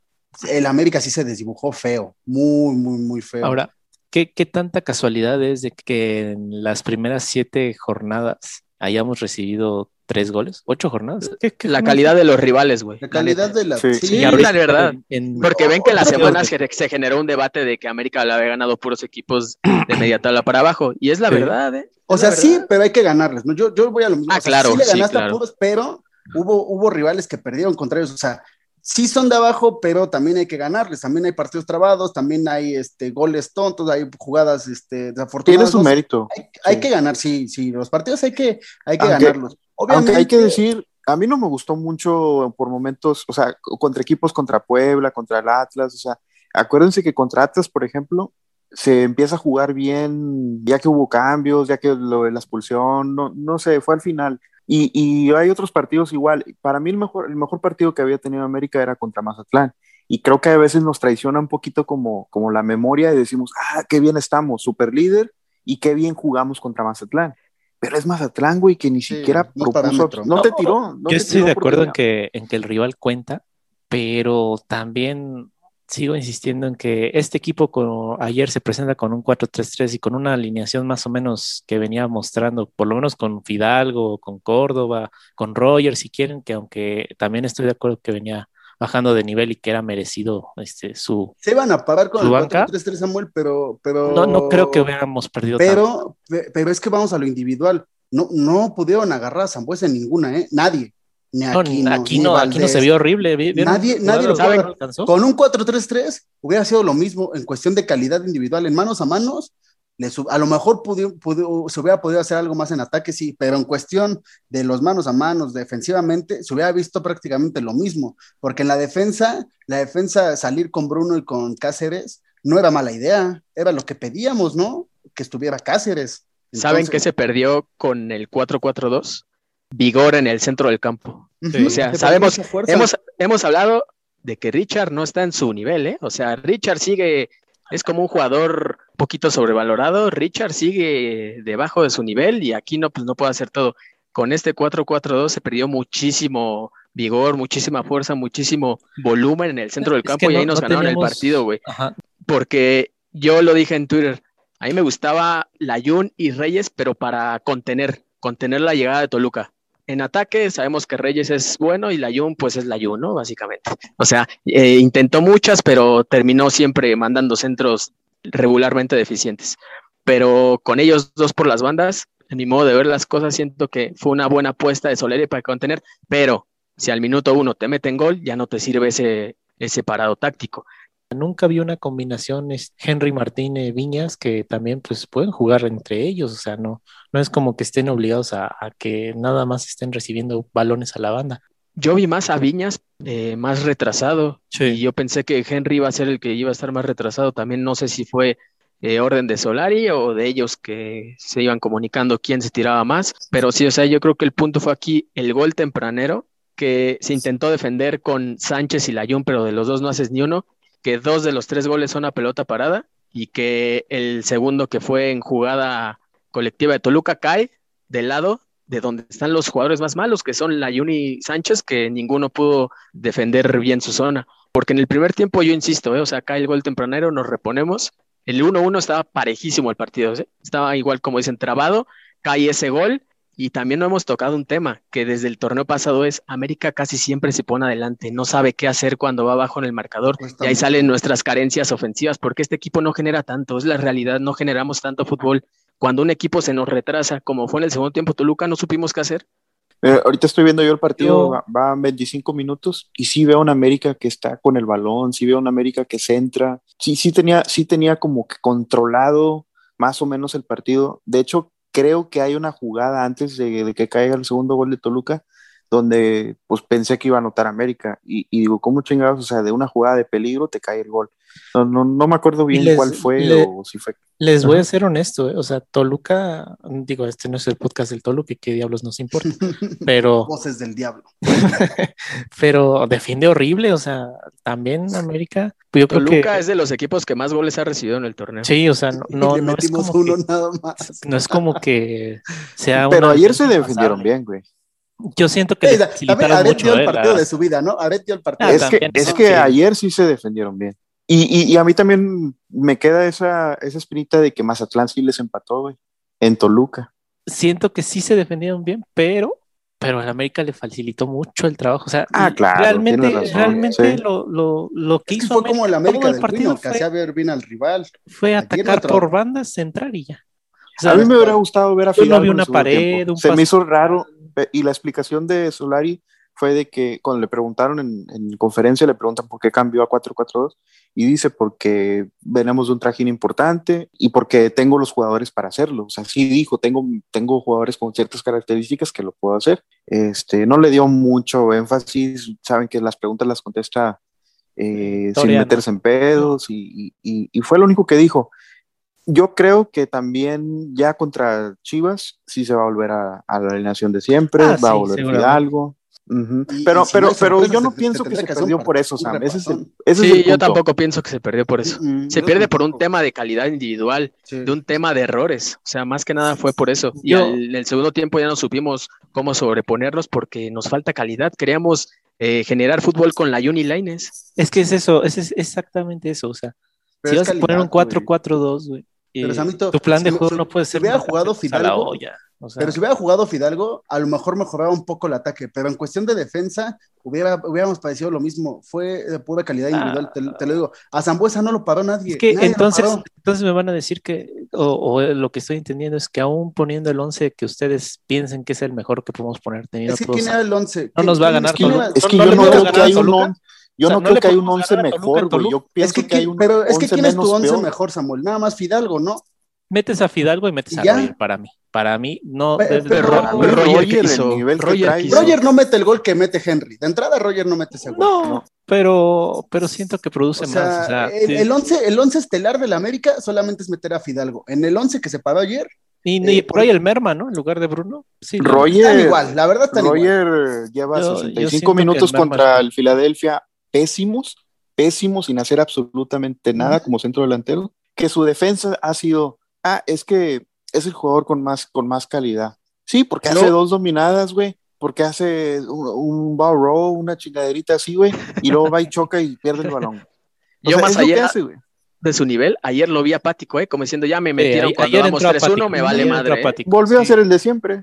el América sí se desdibujó feo, muy, muy, muy feo. Ahora, ¿qué, qué tanta casualidad es de que en las primeras siete jornadas hayamos recibido tres goles, ocho jornadas. la calidad de los rivales, güey. La calidad de la. Sí, sí la verdad. Porque ven que en la semana se, generó un debate de que América le había ganado puros equipos de media tabla para abajo. Y es la verdad, ¿eh? o sea, sí, pero hay que ganarles. ¿no? Yo, yo voy a lo mismo. Ah, claro. Sí le ganaste a puros, pero hubo, hubo rivales que perdieron contra ellos. O sea, sí son de abajo, pero también hay que ganarles. También hay partidos trabados, también hay este, goles tontos, hay jugadas este, desafortunadas. Tiene su mérito. Hay, que ganar, sí, sí. Los partidos hay que, hay que ganarlos. Obviamente, aunque hay que decir, a mí no me gustó mucho por momentos, o sea, contra equipos contra Puebla, contra el Atlas, o sea, acuérdense que contra Atlas, por ejemplo, se empieza a jugar bien, ya que hubo cambios, ya que lo de la expulsión, no, no sé, fue al final. Y, y, hay otros partidos igual. Para mí el mejor, el mejor partido que había tenido América era contra Mazatlán. Y creo que a veces nos traiciona un poquito como, como la memoria y decimos, ah, qué bien estamos, super líder y qué bien jugamos contra Mazatlán. pero es Mazatlán, güey, que ni Sí, siquiera no propuso, parámetro. no, te No, tiró. no Yo te estoy tiró de acuerdo en que, en que el rival cuenta, pero también sigo insistiendo en que este equipo con- ayer se presenta con un 4-3-3 y con una alineación más o menos que venía mostrando, por lo menos con Fidalgo, con Córdoba, con Roger, si quieren, que aunque también estoy de acuerdo que venía bajando de nivel y que era merecido este, su... Se iban a parar con ¿Su el banca? 4-3-3 Samuel, pero, pero. No, no creo que hubiéramos perdido tanto. Pero, pe- pero es que vamos a lo individual. No, no pudieron agarrar a Zambuesa en ninguna, ¿eh? Nadie. Ni aquí, no, aquí no, aquí no Valdés. se vio horrible. ¿vi- vieron Nadie- nadie lo ¿Saben? puede- ¿No alcanzó? Con un 4-3-3 hubiera sido lo mismo en cuestión de calidad individual, en manos a manos. le sub- a lo mejor pudo- pudo- se hubiera podido hacer algo más en ataque, sí, pero en cuestión de los manos a manos, defensivamente, se hubiera visto prácticamente lo mismo, porque en la defensa, la defensa salir con Bruno y con Cáceres no era mala idea, era lo que pedíamos, ¿no? Que estuviera Cáceres. ¿Saben qué se perdió con el 4-4-2? Vigor en el centro del campo. O sea, se sabemos-. Hemos, hemos hablado de que Richard no está en su nivel, ¿eh? O sea, Richard sigue, es como un jugador un poquito sobrevalorado, Richard sigue debajo de su nivel y aquí no, pues no puede hacer todo. Con este 4-4-2 se perdió muchísimo vigor, muchísima fuerza, muchísimo volumen en el centro del Es campo que y no- ahí nos no ganaron el partido, güey. Ajá. Porque yo lo dije en Twitter, a mí me gustaba Layun y Reyes, pero para contener, contener la llegada de Toluca. En ataque sabemos que Reyes es bueno y Layun pues es Layun, ¿no? Básicamente. O sea, eh, intentó muchas, pero terminó siempre mandando centros regularmente deficientes. Pero con ellos dos por las bandas, en mi modo de ver las cosas, siento que fue una buena apuesta de Soleri para contener, pero si al minuto uno te meten gol, ya no te sirve ese, ese parado táctico. Nunca vi una combinación Henry Martínez Viñas que también pues pueden jugar entre ellos, o sea, no, no es como que estén obligados a, a que nada más estén recibiendo balones a la banda. Yo vi más a Viñas eh, más retrasado y yo pensé que Henry iba a ser el que iba a estar más retrasado. También no sé si fue eh, orden de Solari o de ellos que se iban comunicando quién se tiraba más. Pero sí, o sea, yo creo que el punto fue aquí el gol tempranero que se intentó defender con Sánchez y Layún, pero de los dos no haces ni uno, que dos de los tres goles son a pelota parada y que el segundo que fue en jugada colectiva de Toluca cae del lado de donde están los jugadores más malos, que son Layún y Sánchez, que ninguno pudo defender bien su zona. Porque en el primer tiempo, yo insisto, ¿eh? o sea, acá el gol tempranero, nos reponemos. El 1-1 estaba parejísimo el partido, estaba igual como dicen, trabado, cae ese gol. Y también no hemos tocado un tema que desde el torneo pasado es América casi siempre se pone adelante, no sabe qué hacer cuando va abajo en el marcador. Y ahí salen nuestras carencias ofensivas, porque este equipo no genera tanto, es la realidad, no generamos tanto fútbol. Cuando un equipo se nos retrasa, como fue en el segundo tiempo Toluca, no supimos qué hacer. Eh, ahorita estoy viendo yo el partido, Yo- va- van 25 minutos y sí veo a una América que está con el balón, sí veo a una América que centra, sí, sí tenía, sí tenía como que controlado más o menos el partido. De hecho, creo que hay una jugada antes de, que caiga el segundo gol de Toluca donde pues pensé que iba a anotar América y, y digo, ¿cómo chingados? O sea, de una jugada de peligro te cae el gol. No, no, no me acuerdo bien les- cuál fue le- o si fue. Les voy a ser honesto, ¿eh? o sea, Toluca, digo, este no es el podcast del Toluca, qué diablos nos importa, pero, Voces del diablo. pero defiende horrible, o sea, también América, pues yo creo Toluca que es de los equipos que más goles ha recibido en el torneo. sí, o sea, no, no, Le no es como uno que, nada más. no es como que sea Pero ayer se defendieron bien, güey. Yo siento que Sí, le también facilitaron Aret mucho, dio el ¿eh? partido la- de su vida, ¿no? Aret dio el partido. Ah, es que, es que sí. ayer sí se defendieron bien. Y, y- y a mí también me queda esa, esa espinita de que Mazatlán sí les empató, güey, en Toluca. siento que sí se defendieron bien, pero, pero al América le facilitó mucho el trabajo. O sea, Ah, claro, realmente, razón, realmente sí. lo, lo, lo que Es que hizo fue como el América el del partido Pino, que fue, hacía ver bien al rival. fue atacar por bandas, centrar y ya. O sea, a mí me hubiera gustado ver a yo no Fidalgo vi el una pared, un Se me hizo raro y la explicación de Solari fue de que cuando le preguntaron en, en conferencia, le preguntan por qué cambió a 4-4-2 y dice porque venimos de un trajín importante y porque tengo los jugadores para hacerlo. O sea, sí dijo, tengo, tengo jugadores con ciertas características que lo puedo hacer. Este, no le dio mucho énfasis, saben que las preguntas las contesta eh, sin meterse en pedos y, y- y fue lo único que dijo. Yo creo que también ya contra Chivas sí se va a volver a, a la alineación de siempre, Ah, va a sí, volver seguramente. Fidalgo. pero, pero, pero yo no pienso que se perdió por eso, Sam. Ese es el, sí, yo tampoco pienso que se perdió por eso. se pierde por un tema de calidad individual, de un tema de errores. O sea, más que nada fue por eso. Y en el segundo tiempo ya no supimos cómo sobreponernos porque nos falta calidad. Queríamos eh, generar fútbol con la Unilines. Es que es eso, es, exactamente eso. O sea, si vas a poner un 4-4-2, güey. Tu plan de juego no puede ser. Si hubiera jugado Fidalgo, pero si hubiera jugado Fidalgo, a lo mejor mejoraba un poco el ataque, pero en cuestión de defensa, hubiera, hubiéramos parecido lo mismo. Fue de pura calidad individual, te, lo digo. A Zambuesa no lo paró nadie. Es que entonces, entonces me van a decir que, o, lo que estoy entendiendo es que aún poniendo el 11 que ustedes piensen que es el mejor que podemos poner, teniendo es que ¿quién era el 11? No nos va a ganar. Es que, yo no, creo que hay un yo no, creo que hay un 11 mejor, güey. Yo pienso que, hay un Pero es que ¿quién es tu 11 mejor, Samuel? Nada más Fidalgo, ¿no? Metes a Fidalgo y metes a Roger para mí. Para mí, no. Roger, no mete el gol que mete Henry. De entrada, Roger no mete ese gol. No, Pero, pero siento que produce más. el, 11, el once estelar del América solamente es meter a Fidalgo. En el 11 que se paró ayer. Y, eh, por ahí el Merma, ¿no? En lugar de Bruno. Sí, Roger. igual, la verdad Roger lleva 65 minutos contra el Filadelfia pésimos, pésimos, sin hacer absolutamente nada como centro delantero. Que su defensa ha sido. Ah, es que es el jugador con más, con más calidad. Sí, porque hace dos dominadas, güey. Porque hace un, un bow row, una chingaderita así, güey. Y luego va y choca y pierde el balón. Yo más allá de su nivel, ayer lo vi apático, ¿eh? Como diciendo, ya me metieron cuando vamos 3-1, me vale madre. ¿eh? Volvió a ser el de siempre.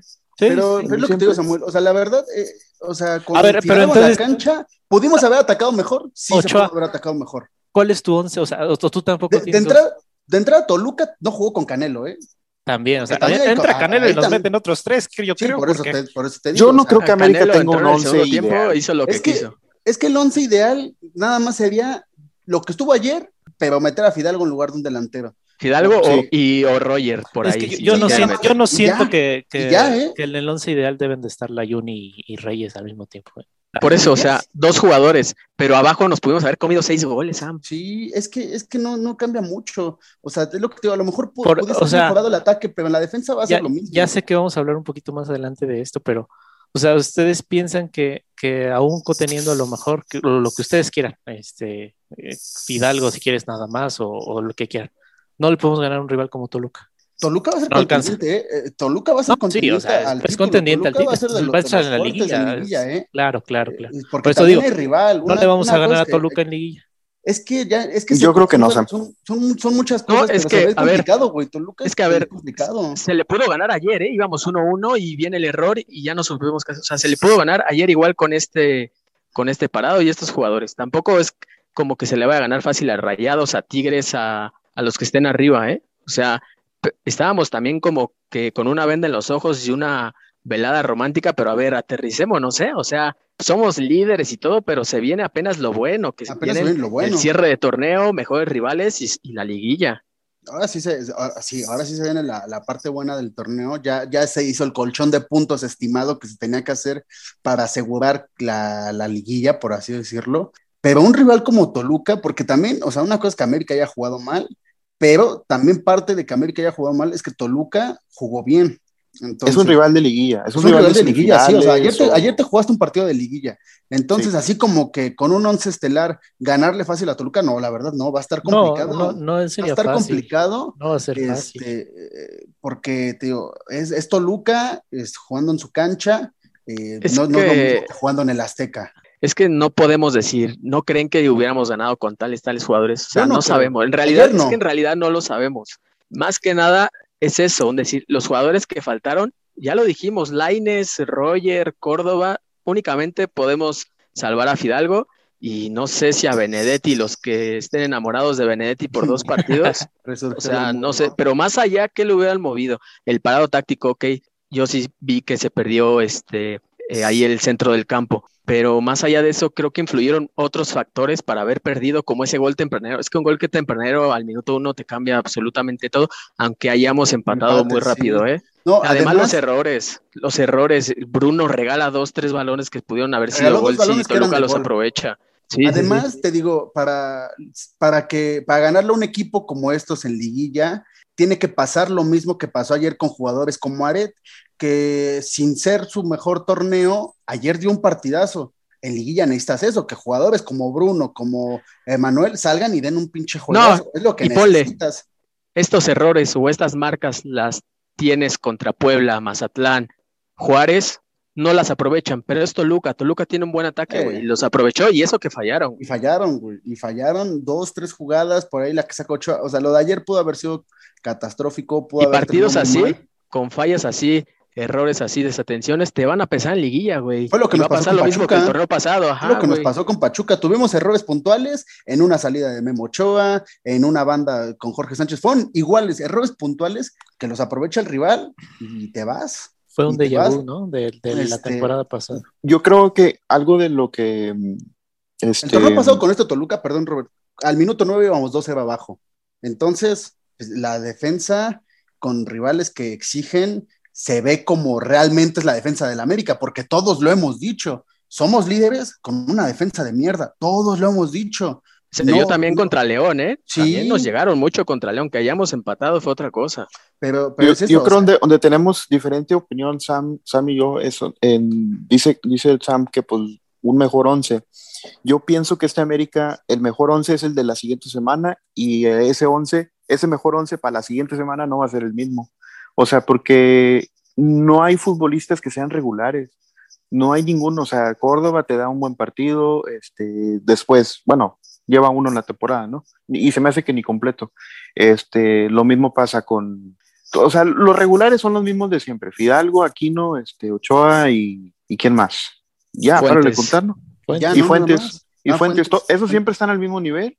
Pero es lo que te digo, Samuel. O sea, la verdad, eh, o sea, con a ver, pero entonces, la cancha, ¿pudimos haber atacado mejor? Sí, se pudo haber atacado mejor. ¿Cuál es tu once? O sea, tú tampoco de, de entrada, de entrada, Toluca no jugó con Canelo, ¿eh? También, o sea, entra Canelo y nos meten otros tres, que yo creo. Por eso, te, por eso te digo, yo no creo que América tenga un once ideal. Hizo lo que, es que quiso. Es que el once ideal nada más sería lo que estuvo ayer, pero meter a Fidalgo en lugar de un delantero. Fidalgo o, y, o Roger por ahí. yo, no siento, yo, no siento, que, que, ¿eh? que, en el once ideal deben de estar la Yuni y Reyes al mismo tiempo. ¿eh? Por eso, o sea, dos jugadores, pero abajo nos pudimos haber comido seis goles, Sam. Sí, es que, es que no, no cambia mucho. O sea, es lo que te digo, a lo mejor Por, haber mejorado el ataque, pero en la defensa va a ser lo mismo. Ya sé que vamos a hablar un poquito más adelante de esto, pero, o sea, ustedes piensan que, que aún teniendo lo mejor, lo que ustedes quieran, este, eh, Fidalgo si quieres nada más, o, o lo que quieran, no le podemos ganar a un rival como Toluca. Toluca va a ser contendiente, ¿eh? ¿eh? Toluca va a ser contendiente. Sí, o sea, es, contendiente al título. Va a, ser de los, va a estar en la liguilla. ¿eh? Claro, claro, eh, claro. Porque Por eso digo, rival. no le vamos a ganar a Toluca en liguilla. Es que ya, es que yo creo que no, son, son, son, muchas cosas. No, es que, es complicado, güey. Toluca es que, a ver, complicado. se le pudo ganar ayer, ¿eh? Íbamos 1-1 y viene el error y ya no supimos qué O sea, se le pudo ganar ayer igual con este, con este parado y estos jugadores. Tampoco es como que se le vaya a ganar fácil a Rayados, a Tigres, a, a los que estén arriba, ¿eh? O sea, estábamos también como que con una venda en los ojos y una velada romántica, pero a ver, aterricemos, no sé, o sea, somos líderes y todo, pero se viene apenas lo bueno, que se viene, el cierre de torneo, mejores rivales y, la liguilla. Ahora sí, se, ahora sí, ahora sí se viene la, la, parte buena del torneo. Ya, ya se hizo el colchón de puntos estimado que se tenía que hacer para asegurar la, la, liguilla, por así decirlo. Pero un rival como Toluca, porque también, o sea, una cosa es que América haya jugado mal, pero también parte de que América haya jugado mal es que Toluca jugó bien. es un rival de liguilla. Es un, rival, de, liguilla, sí. O sea, ayer, te, jugaste un partido de liguilla. Entonces, así como que con un once estelar ganarle fácil a Toluca, no, la verdad, no, va a estar complicado. No, no, no en serio. Va a estar complicado. No va a ser fácil. Este, porque, tío, es, es Toluca es, jugando en su cancha, eh, no, no, jugando en el Azteca es que no podemos decir, no creen que hubiéramos ganado con tales, tales jugadores. O sea, no, sabemos. En realidad, es que en realidad no lo sabemos. Más que nada es eso, es decir, los jugadores que faltaron, ya lo dijimos, Laines, Roger, Córdoba, únicamente podemos salvar a Fidalgo y no sé si a Benedetti, los que estén enamorados de Benedetti por dos partidos, o sea, no sé, pero más allá que lo hubieran movido, el parado táctico, ok, yo sí vi que se perdió este eh, ahí el centro del campo. Pero más allá de eso, creo que influyeron otros factores para haber perdido, como ese gol tempranero. Es que un gol que tempranero al minuto uno te cambia absolutamente todo, aunque hayamos empatado muy rápido, ¿eh? además, los errores, los errores. Bruno regala dos, tres balones que pudieron haber sido gol si Toluca los aprovecha. además, te digo, para, para que para ganarle a un equipo como estos en liguilla, tiene que pasar lo mismo que pasó ayer con jugadores como Aret, que sin ser su mejor torneo, ayer dio un partidazo. En liguilla necesitas eso, que jugadores como Bruno, como Emanuel salgan y den un pinche juego. es lo que necesitas. estos errores o estas marcas las tienes contra Puebla, Mazatlán, Juárez, no las aprovechan, pero es Toluca. Toluca tiene un buen ataque, güey, y los aprovechó y eso que fallaron. Y fallaron, güey, y fallaron dos, tres jugadas, por ahí la que sacó ocho, o sea, lo de ayer pudo haber sido catastrófico, pudo y partidos así, con fallas así, errores así, desatenciones, te van a pesar en liguilla, güey. Fue lo que nos pasó con lo mismo que el torneo pasado, ajá, Fue lo que nos pasó con Pachuca, tuvimos errores puntuales en una salida de Memo Ochoa, en una banda con Jorge Sánchez, fueron iguales, errores puntuales que los aprovecha el rival y te vas. Fue un déjà vu, ¿no? De, la este, temporada pasada. Yo creo que algo de lo que. Este... El torneo pasado con esto, Toluca, perdón, Robert, al minuto 9 íbamos 2-0 abajo. Entonces, pues, la defensa con rivales que exigen se ve como realmente es la defensa del América, porque todos lo hemos dicho. Somos líderes con una defensa de mierda, todos lo hemos dicho. Se dio también contra León, ¿eh? Sí. También nos llegaron mucho contra León, que hayamos empatado fue otra cosa. Pero, pero yo, creo donde, donde, tenemos diferente opinión, Sam, Sam y yo, eso, en, dice, dice Sam que pues un mejor once. Yo pienso que este América, el mejor once es el de la siguiente semana y ese once, ese mejor once para la siguiente semana no va a ser el mismo. O sea, porque no hay futbolistas que sean regulares no hay ninguno, o sea, Córdoba te da un buen partido, este, después, bueno, lleva uno en la temporada, ¿no? Y se me hace que ni completo. Este, lo mismo pasa con, o sea, los regulares son los mismos de siempre, Fidalgo, Aquino, este, Ochoa y, y quién más. Ya, para de contar, ¿no? y Fuentes, y ah, Fuentes, esos siempre están al mismo nivel.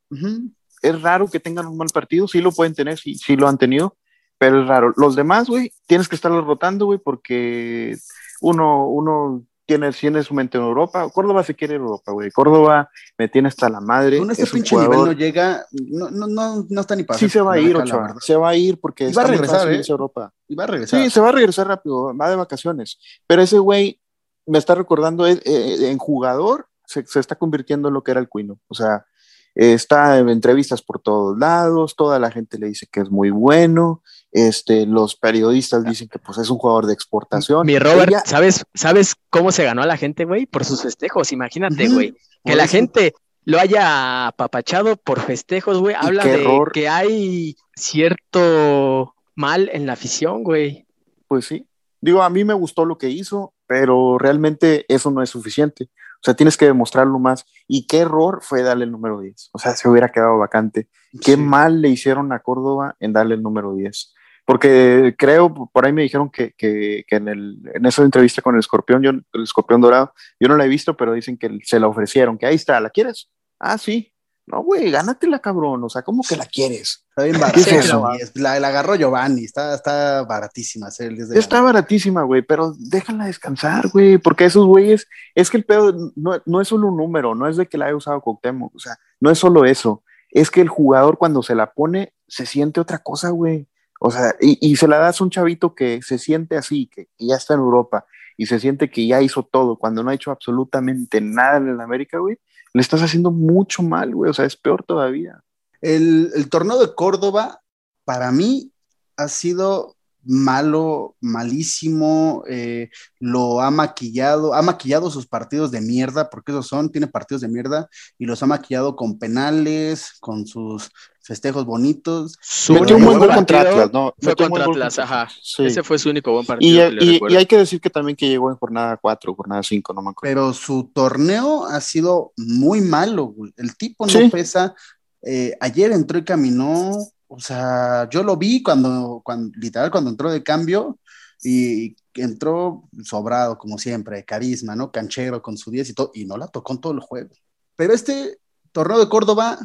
Es raro que tengan un mal partido, sí lo pueden tener, sí, sí lo han tenido, pero es raro. Los demás, güey, tienes que estarlos rotando, güey, porque uno, uno tiene, tiene su mente en Europa. Córdoba se quiere Europa, güey. Córdoba me tiene hasta la madre. Con este pinche nivel no llega, no, no, no, no está ni para. Sí, se va a ir, Ochoa. Se va a ir porque va a regresar, ¿eh? Europa. Y va a regresar. Sí, se va a regresar rápido, va de vacaciones. Pero ese güey me está recordando eh, eh, en jugador, se, se, está convirtiendo en lo que era el Cuino. O sea, está en entrevistas por todos lados, toda la gente le dice que es muy bueno, este, los periodistas dicen que pues es un jugador de exportación. Mi Robert, ¿sabes, ¿sabes cómo se ganó a la gente, güey? Por sus festejos, imagínate, güey. Que la gente lo haya apapachado por festejos, güey, habla de que hay cierto mal en la afición, güey. Pues sí. Digo, a mí me gustó lo que hizo, pero realmente eso no es suficiente. O sea, tienes que demostrarlo más. Y qué error fue darle el número 10. O sea, se hubiera quedado vacante. Qué mal le hicieron a Córdoba en darle el número 10. Porque creo, por ahí me dijeron que, que, que en, el, en, esa entrevista con el escorpión, yo, el escorpión dorado, yo no la he visto, pero dicen que se la ofrecieron, que ahí está, ¿la quieres? Ah, sí. No, güey, gánatela, cabrón. O sea, ¿cómo que la quieres? Está bien barata. La, la, agarró Giovanni, está, está baratísima. está baratísima, güey, pero déjala descansar, güey, porque esos güeyes, es que el pedo no, no, es solo un número, no es de que la haya usado Cuauhtémoc, o sea, no es solo eso, es que el jugador cuando se la pone se siente otra cosa, güey. O sea, y, y, se la das a un chavito que se siente así, que, ya está en Europa y se siente que ya hizo todo cuando no ha hecho absolutamente nada en América, güey le estás haciendo mucho mal, güey, o sea, es peor todavía. El, el torneo de Córdoba, para mí, ha sido malo, malísimo, eh, lo ha maquillado, ha maquillado sus partidos de mierda, porque esos son, tiene partidos de mierda, y los ha maquillado con penales, con sus festejos bonitos. Su buen contra Atlas, ¿no? Fue contra Atlas, ajá. Ese fue su único buen partido. Y, y, hay que decir que también que llegó en jornada 4, jornada 5, no me acuerdo. Pero su torneo ha sido muy malo, güey. El tipo no pesa. Eh, ayer entró y caminó o sea, yo lo vi cuando, cuando literal, cuando entró de cambio y entró sobrado, como siempre, carisma, ¿no? Canchero con su 10 y todo, y no la tocó en todo el juego. Pero este torneo de Córdoba,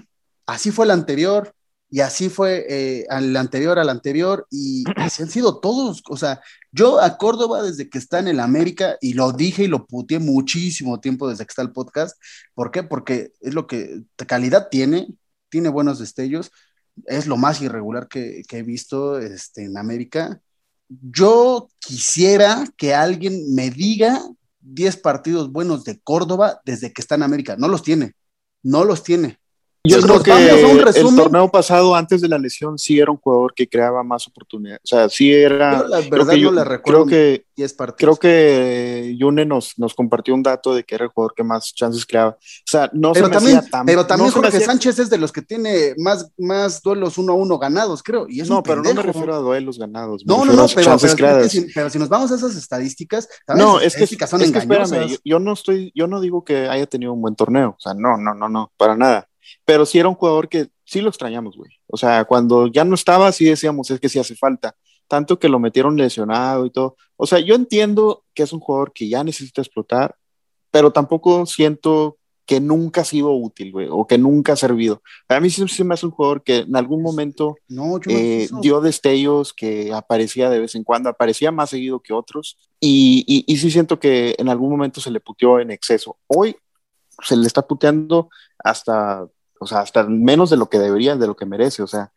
así fue el anterior, y así fue eh, el anterior al anterior, y así han sido todos. O sea, yo a Córdoba desde que está en el América, y lo dije y lo puteé muchísimo tiempo desde que está el podcast. ¿Por qué? Porque es lo que calidad tiene, tiene buenos destellos, es lo más irregular que, he visto este, en América. Yo quisiera que alguien me diga 10 partidos buenos de Córdoba desde que está en América. No los tiene, no los tiene. Yo creo que el torneo pasado, antes de la lesión, sí era un jugador que creaba más oportunidades. O sea, sí era. la verdad no le recuerdo. Creo que, creo que Yune nos, nos compartió un dato de que era el jugador que más chances creaba. O sea, no pero se también, me hacía tan. Pero también Jorge Sánchez es de los que tiene más, más duelos uno a uno ganados, creo. Y es no, pero no me refiero a duelos ganados. No, no, no, pero, pero, si, pero, si, nos vamos a esas estadísticas, no, es que, son es que espérame, yo no estoy, yo no digo que haya tenido un buen torneo. O sea, no, no, no, no, para nada pero sí era un jugador que sí lo extrañamos, güey. O sea, cuando ya no estaba, sí decíamos, es que sí hace falta. Tanto que lo metieron lesionado y todo. O sea, yo entiendo que es un jugador que ya necesita explotar, pero tampoco siento que nunca ha sido útil, güey, o que nunca ha servido. A mí sí, sí, me hace un jugador que en algún momento eh, dio destellos, que aparecía de vez en cuando, aparecía más seguido que otros, y, y, y sí siento que en algún momento se le puteó en exceso. Hoy se le está puteando hasta o sea, hasta menos de lo que debería, de lo que merece, o sea.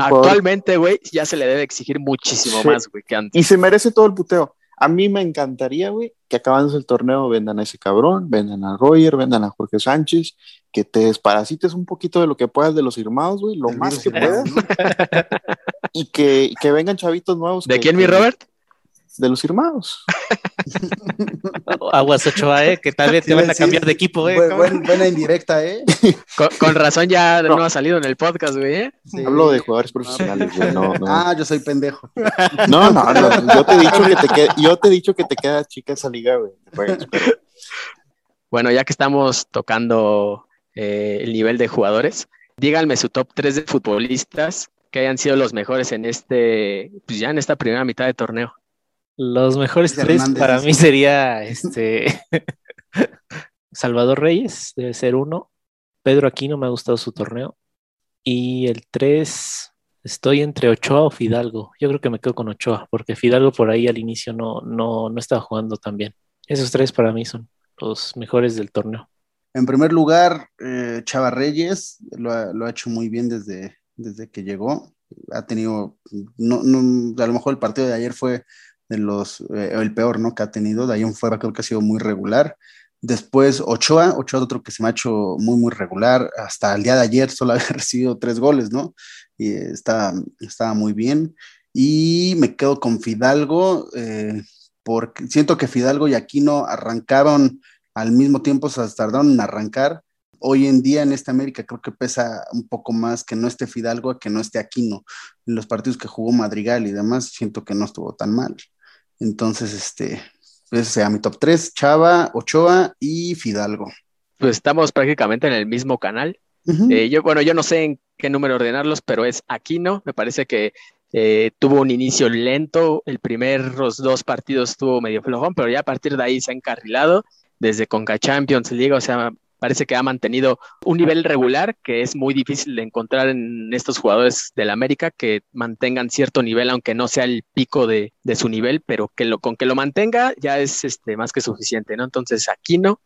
actualmente, güey, ya se le debe exigir muchísimo más, güey, que antes. Y se merece todo el puteo. A mí me encantaría, güey, que acabando el torneo vendan a ese cabrón, vendan a Roger, vendan a Jorge Sánchez, que te desparasites un poquito de lo que puedas de los firmados, güey, lo más que puedas. y que, que vengan chavitos nuevos. ¿De quién, mi Robert? De los firmados. Aguas 8A, ¿eh? que tal vez te van a cambiar de equipo, ¿eh? buena indirecta, ¿eh. Con, razón ya no. ha salido en el podcast, güey. ¿eh? Hablo de jugadores profesionales, güey. No, Ah, yo soy pendejo. No, no, no. Yo te he dicho que te, queda, yo te he dicho que te queda chica esa liga, güey. Bueno, ya que estamos tocando eh, el nivel de jugadores, díganme su top 3 de futbolistas que hayan sido los mejores en este, pues ya en esta primera mitad de torneo. Los mejores tres para mí sería este Salvador Reyes, debe ser uno. Pedro Aquino me ha gustado su torneo. Y el tres, estoy entre Ochoa o Fidalgo. Yo creo que me quedo con Ochoa, porque Fidalgo por ahí al inicio no, no, no estaba jugando tan bien. Esos tres para mí son los mejores del torneo. En primer lugar, eh, Chava Reyes lo ha, lo ha, hecho muy bien desde, desde que llegó. Ha tenido, no, no, a lo mejor el partido de ayer fue de los, eh, el peor, ¿no? Que ha tenido, de ahí en fuera creo que ha sido muy regular. Después Ochoa, Ochoa otro que se me ha hecho muy, muy regular. Hasta el día de ayer solo había recibido tres goles, ¿no? Y está, estaba muy bien. Y me quedo con Fidalgo, eh, porque siento que Fidalgo y Aquino arrancaron al mismo tiempo, se tardaron en arrancar. Hoy en día en esta América creo que pesa un poco más que no esté Fidalgo que no esté Aquino. En los partidos que jugó Madrigal y demás, siento que no estuvo tan mal. Entonces, este, ese sea mi top 3, Chava, Ochoa y Fidalgo. Pues estamos prácticamente en el mismo canal. Eh, yo, bueno, yo no sé en qué número ordenarlos, pero es Aquino. Me parece que eh, tuvo un inicio lento. El primer los dos partidos estuvo medio flojón, pero ya a partir de ahí se ha encarrilado desde Conca Champions League. O sea, parece que ha mantenido un nivel regular que es muy difícil de encontrar en estos jugadores del América que mantengan cierto nivel, aunque no sea el pico de, su nivel, pero que lo, con que lo mantenga ya es este, más que suficiente, ¿no? Entonces, Aquino,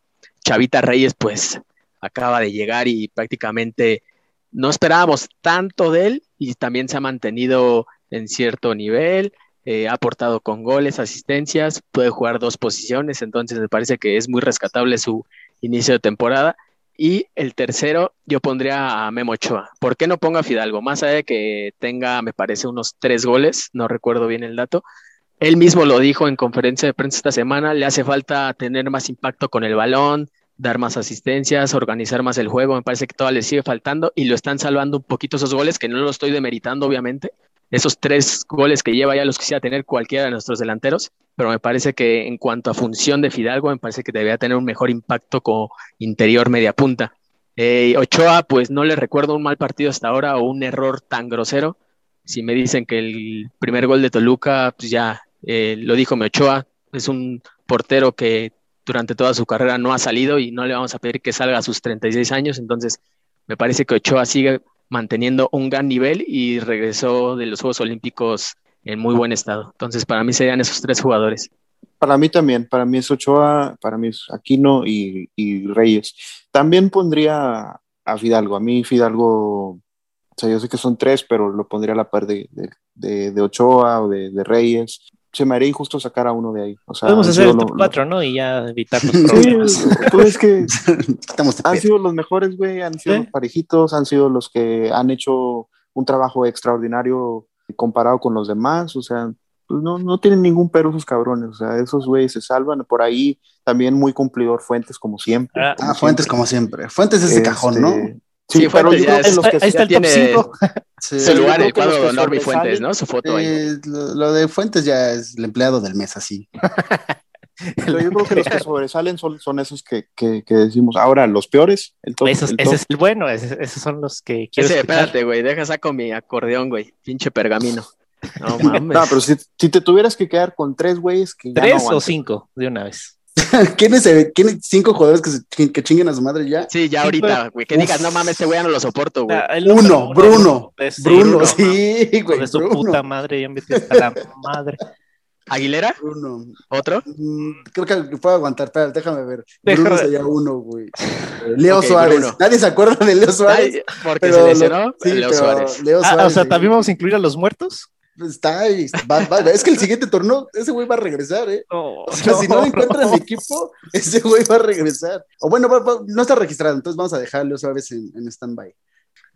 Chavita Reyes, pues acaba de llegar y prácticamente no esperábamos tanto de él y también se ha mantenido en cierto nivel. Eh, ha aportado con goles, asistencias, puede jugar dos posiciones, entonces me parece que es muy rescatable su inicio de temporada. Y el tercero, yo pondría a Memo Ochoa. ¿Por qué no ponga a Fidalgo? Más allá de que tenga, me parece, unos tres goles, no recuerdo bien el dato. Él mismo lo dijo en conferencia de prensa esta semana, le hace falta tener más impacto con el balón, dar más asistencias, organizar más el juego. Me parece que todavía le sigue faltando y lo están salvando un poquito esos goles, que no lo estoy demeritando, obviamente. Esos tres goles que lleva ya los quisiera tener cualquiera de nuestros delanteros, pero me parece que en cuanto a función de Fidalgo, me parece que debería tener un mejor impacto como interior media punta. Eh, Ochoa, pues no le recuerdo un mal partido hasta ahora o un error tan grosero. Si me dicen que el primer gol de Toluca, pues ya eh, lo dijo mi Ochoa, es un portero que durante toda su carrera no ha salido y no le vamos a pedir que salga a sus 36 años, entonces me parece que Ochoa sigue manteniendo un gran nivel y regresó de los Juegos Olímpicos en muy buen estado. Entonces, para mí serían esos tres jugadores. Para mí también, para mí es Ochoa, para mí es Aquino y, Reyes. También pondría a Fidalgo. A mí Fidalgo, o sea, yo sé que son tres, pero lo pondría a la par de, de, Ochoa o de, Reyes. Se me haría injusto sacar a uno de ahí. O sea, Podemos hacer el top lo- 4, ¿no? Y ya evitar los Sí, problemas. pues es que de han sido los mejores, güey, han sido Sí. los parejitos, han sido los que han hecho un trabajo extraordinario comparado con los demás, o sea, pues no, no tienen ningún pero esos cabrones, o sea, esos güeyes se salvan, por ahí también muy cumplidor Fuentes como siempre. Ah, Ah, Fuentes como siempre. Fuentes es de Este, cajón, ¿no? Sí, Sí, pero yo ya creo que es- los que Ahí está el top tiene 5. Sí. su lugar el cuadro de Norby Fuentes, ¿no? Su foto ahí. Eh, lo, lo de Fuentes ya es el empleado del mes, así. Pero yo creo que los que sobresalen son, son esos que, que, que decimos. Ahora, los peores, el top, Esos- el ese es el bueno, ese- esos son los que quiero Ese, escuchar. espérate, güey, deja saco mi acordeón, güey. Pinche pergamino. No mames. No, pero si, si te tuvieras que quedar con tres güeyes que ya no ¿Tres o cinco de una vez? ¿Quién es, el- quién cinco jugadores que, se chin- que chinguen a su madre ya? Sí, ya ahorita, güey. Que digas, no mames, este güey ya no lo soporto, güey. Ah, Uno, uno, Bruno. Bruno, Bruno, sí, güey. de su Bruno. puta madre, ya metí hasta la madre. ¿Aguilera? Bruno. ¿Otro? Mm, Creo que puedo aguantar, espera, déjame ver. Déjame- Bruno sería uno, güey. Leo Suárez. Bruno. Nadie se acuerda de Leo Suárez. Ay, porque pero se lo- lesionó. sí, Leo Suárez. Leo Ah, Suárez. o sea, sí. ¿también vamos a incluir a los muertos? Está ahí. va- va- es que el siguiente torneo, ese güey va a regresar, ¿eh? No, O sea, si no lo encuentra en equipo, ese güey va a regresar. O bueno, va- va- no está registrado, entonces vamos a dejarlo otra vez en, en stand-by.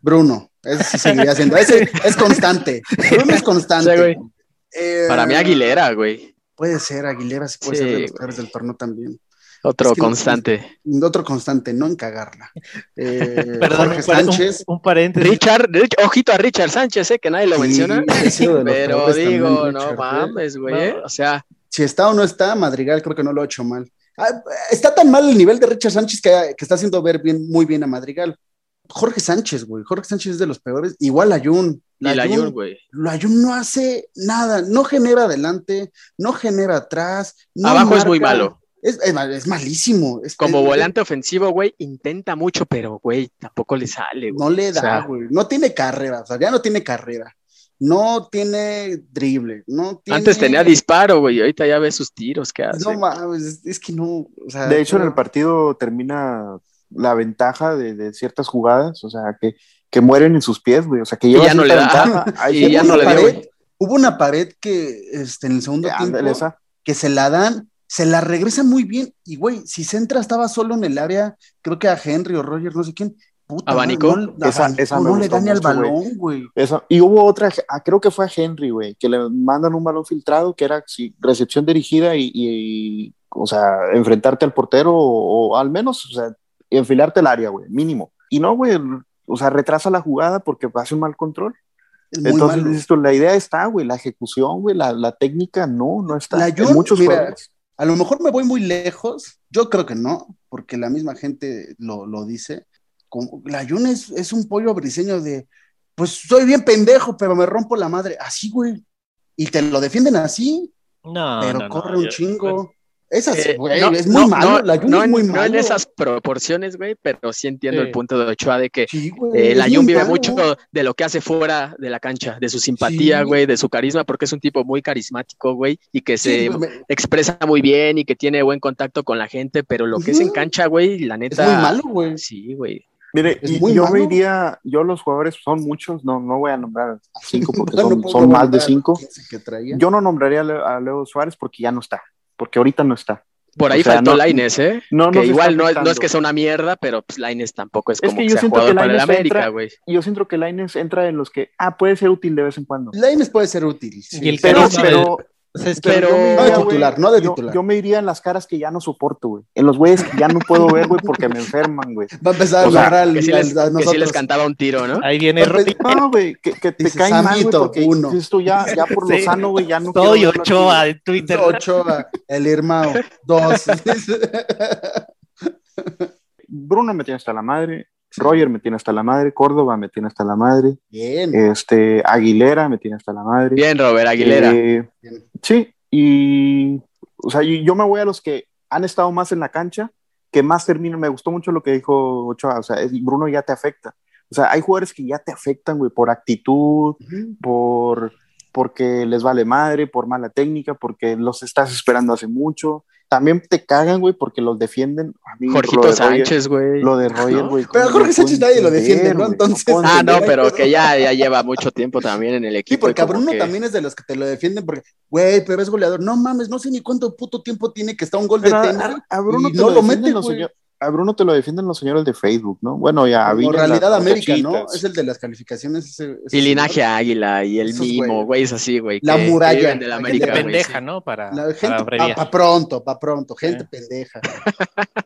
Bruno, ese sí seguiría siendo. Ese es constante. Bruno es constante. Sí, güey. Eh, Para mí, Aguilera, güey. Puede ser, Aguilera sí puede Sí, ser de los del torneo también. Otro Es que- constante. Otro constante, no en cagarla. Eh, Perdón, Jorge un, par- un- Sánchez. un paréntesis. Richard, Rich- ojito a Richard Sánchez, eh, que nadie lo sí, menciona. Pero digo, también, no Richard, ¿eh? mames, güey. No. eh. O sea, Si está o no está, Madrigal creo que no lo ha hecho mal. Ah, está tan mal el nivel de Richard Sánchez que, que está haciendo ver bien, muy bien a Madrigal. Jorge Sánchez, güey. Jorge Sánchez es de los peores. Igual Ayun. y la Jun, güey. Ayun no hace nada, no genera adelante, no genera atrás. no Abajo es muy malo. Es, es mal- es malísimo. Es- Como es- volante ofensivo, güey, intenta mucho, pero, güey, tampoco le sale, güey. No le O da, sea, güey. No tiene carrera. O sea, ya no tiene carrera. No tiene drible. No tiene... Antes tenía disparo, güey, y ahorita ya ves sus tiros que hace. No mames, es, que no. O sea, De hecho, en el partido termina la ventaja de, de ciertas jugadas, o sea, que, que mueren en sus pies, güey. O sea, que lleva ya no le da. Hay Y ya Hubo no una le dio, pared-. Hubo una pared que este, en el segundo tiempo Ándale, que se la dan, se la regresan muy bien. Y güey, si Centra estaba solo en el área, creo que a Henry o Roger, no sé quién. Puta, No, Esa- abanico, esa me no le gustó da ni al balón, güey. Y hubo otra, ah, creo que fue a Henry, güey, que le mandan un balón filtrado que era sí, recepción dirigida y, y- o sea, enfrentarte al portero o, o al menos, o sea, enfilarte el área, güey, mínimo. Y no, güey, o sea, retrasa la jugada porque hace un mal control. Muy Entonces, malo. la idea está, güey, la ejecución, güey, la, la técnica, no, no está. La en Jun, muchos mira, juegos. A lo mejor me voy muy lejos. Yo creo que no, porque la misma gente lo, lo dice. Como, la Jun es, es un pollo briseño de, pues soy bien pendejo, pero me rompo la madre. Así, güey. Y te lo defienden así, No, pero no, no, corre un yo- chingo. Es así, Eh, güey, no, es muy no, malo. no, la Jun no es en- muy no malo. en esas proporciones, güey, pero sí entiendo Sí. el punto de Ochoa de que Sí, güey, eh, es la Jun vive malo. mucho de lo que hace fuera de la cancha, de su simpatía, Sí. güey, de su carisma, porque es un tipo muy carismático, güey, y que Sí, se me- expresa muy bien y que tiene buen contacto con la gente, pero lo que es en cancha, güey, la es neta. muy malo, güey. Sí, güey. Mire, es y yo malo. me iría, yo los jugadores son muchos, no, no voy a nombrar a cinco porque No son, más de cinco. 15 que traía. Yo no nombraría a Leo Suárez porque ya no está, porque ahorita no está. Por O ahí sea, faltó no- Laines, ¿eh? no que igual no es, no es que sea una mierda, pero pues Laines tampoco es Es como que que, yo sea siento jugador que para el América, güey. Yo siento que Laines entra en los que, ah, puede ser útil de vez en cuando. Lainez puede ser útil. sí. Y el Pero, carisma pero, Es que- pero- yo me No de titular, no de yo- titular. Yo, me iría en las caras que ya no soporto, güey. En los güeyes que ya no puedo ver, güey, porque me enferman, güey. Va a empezar O a sea, narrar al- Que sí, al- les, a que sí les cantaba un tiro, ¿no? Ahí viene Pues, Roy. No, güey, que, que te Dice, caen mal, güey, porque uno. tú ya, ya por lo Sí. sano, güey, ya no Soy Ochoa en Twitter. Ochoa, el Irmao, dos. Bruno me tiene hasta la madre, Roger me tiene hasta la madre, Córdoba me tiene hasta la madre, Bien. este, Aguilera me tiene hasta la madre. Bien, Robert Aguilera. Eh, Bien. sí, y o sea, y yo me voy a los que han estado más en la cancha, que más terminan. Me gustó mucho lo que dijo Ochoa, o sea, Bruno ya te afecta. O sea, hay jugadores que ya te afectan, güey, por actitud, por porque les vale madre, por mala técnica, porque los estás esperando hace mucho. También te cagan, güey, porque los defienden. A mí, lo Jorgito de Sánchez, güey. Lo de Roger, ¿No? güey. Pero a ¿cómo Jorge Sánchez nadie lo defiende, ¿no? Entonces- Ah, no, pero que ya, ya lleva mucho tiempo también en el equipo. Sí, porque Bruno que- también es de los que te lo defienden porque, güey, pero es goleador. No mames, no sé ni cuánto puto tiempo tiene que está un gol de Pero tenis. a, a Bruno y te no lo, lo mete, los. A Bruno te lo defienden los señores de Facebook, ¿no? Bueno, ya Villa realidad las América, ¿no? Es el de las calificaciones. Ese, ese Y linaje señor. águila y el Esos mimo, güeyes. güey, es así, güey. La que- que muralla, viven de la la Gente güey, pendeja, sí. ¿no? Para, La para gente, pa, pronto, pa pronto, gente Eh. pendeja.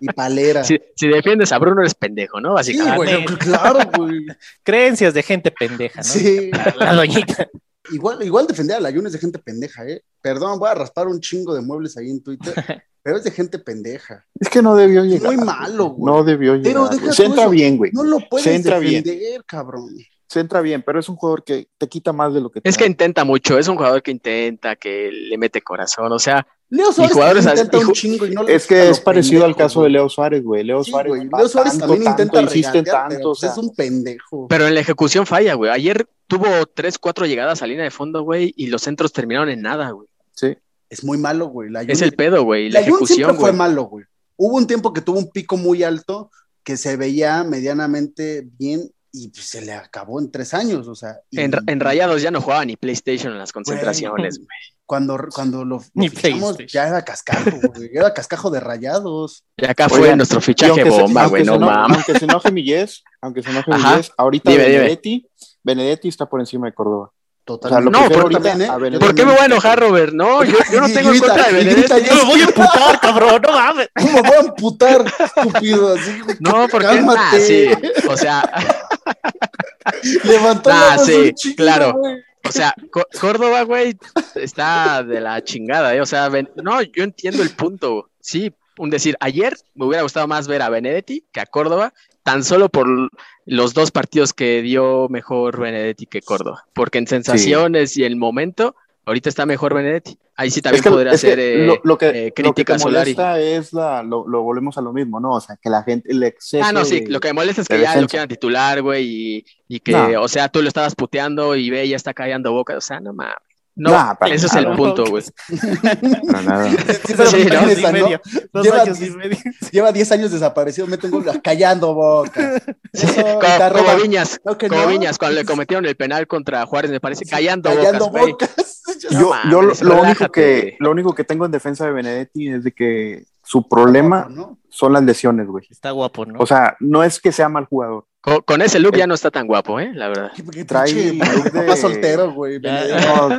Y palera. Si, si defiendes a Bruno eres pendejo, ¿no? Sí, Básicamente. güey, Amén. claro, güey. Creencias de gente pendeja, ¿no? Sí. La doñita. Igual, igual defender a la Jun es de gente pendeja, ¿eh? Perdón, voy a raspar un chingo de muebles ahí en Twitter, pero es de gente pendeja. Es que no debió llegar. Muy malo, güey. No debió llegar. Pero deja Se entra eso. bien, güey. No lo puedes Se entra bien. defender, cabrón. Se entra bien, pero es un jugador que te quita más de lo que te Es que intenta mucho, es un jugador que intenta, que le mete corazón, o sea, Leo Suárez jugadores intenta un chingo y no Es que es parecido al caso güey. de Leo Suárez, güey. Leo Sí, Suárez. güey. Leo Suárez tanto, también tanto, intenta insiste regatear, tanto, pero o pues sea, es un pendejo. pero en la ejecución falla, güey. Ayer tuvo tres, cuatro llegadas a línea de fondo, güey, y los centros terminaron en nada, güey. sí. Es muy malo, güey. La Es el pedo, güey, la, La Jun ejecución, siempre fue güey. malo, güey. Hubo un tiempo que tuvo un pico muy alto que se veía medianamente bien y pues, se le acabó en tres años, o sea. y En, en Rayados ya no jugaba ni PlayStation en las concentraciones, güey. Cuando, cuando lo, lo Ni fichamos, PlayStation. ya era cascajo, güey. Era cascajo de rayados. Y acá fue nuestro fichaje bomba, güey, no mames. Aunque se enoje Millés, aunque se enoje. Millés, ahorita Dime, dime. Benedetti, Benedetti está por encima de Córdoba. Totalmente. No, prefiero por- ¿eh? a Yo Benedetti. ¿Por qué me voy a enojar, Robert? No, yo, yo no tengo en grita, contra de Benedetti. Yo me voy a emputar, cabrón, no mames. ¿Cómo voy a amputar, estúpido? Así, No, porque cálmate. ah, sí, o sea, Levantó Ah, sí, claro. güey. o sea, Có- Córdoba, güey, está de la chingada, ¿eh? O sea, Ben- no, yo entiendo el punto. Sí, un decir, ayer me hubiera gustado más ver a Benedetti que a Córdoba, tan solo por los dos partidos que dio mejor Benedetti que Córdoba, porque en sensaciones y el momento, ahorita está mejor Benedetti. Ahí sí también Es que- podría ser eh, lo, lo que, eh, lo que crítica Solari. molesta es la, lo, lo volvemos a lo mismo, ¿no? O sea, que la gente, el exceso Ah, no, sí, de- lo que me molesta es que ya lo defensa. quieran titular, güey, y, y que, No. o sea, tú lo estabas puteando y ve, ya está callando boca, o sea, no mames. No, Nah, para ese es nada. el punto, güey. Nada. Sí, ¿no? Dos Lleva años y diez- medio. Lleva 10 años desaparecido, me tengo callando boca. Te Como, como Viñas, No, que como no. Viñas, cuando le cometieron el penal contra Juárez, me parece, callando, callando bocas, Yo, lo, lo único que, lo único que tengo en defensa de Benedetti es de que su problema ¿no? son las lesiones, güey. Está guapo, ¿no? O sea, no es que sea mal jugador. Con, con ese look ya no está tan guapo, ¿eh? La verdad. Qué, qué Trae de- papá soltero, güey. No,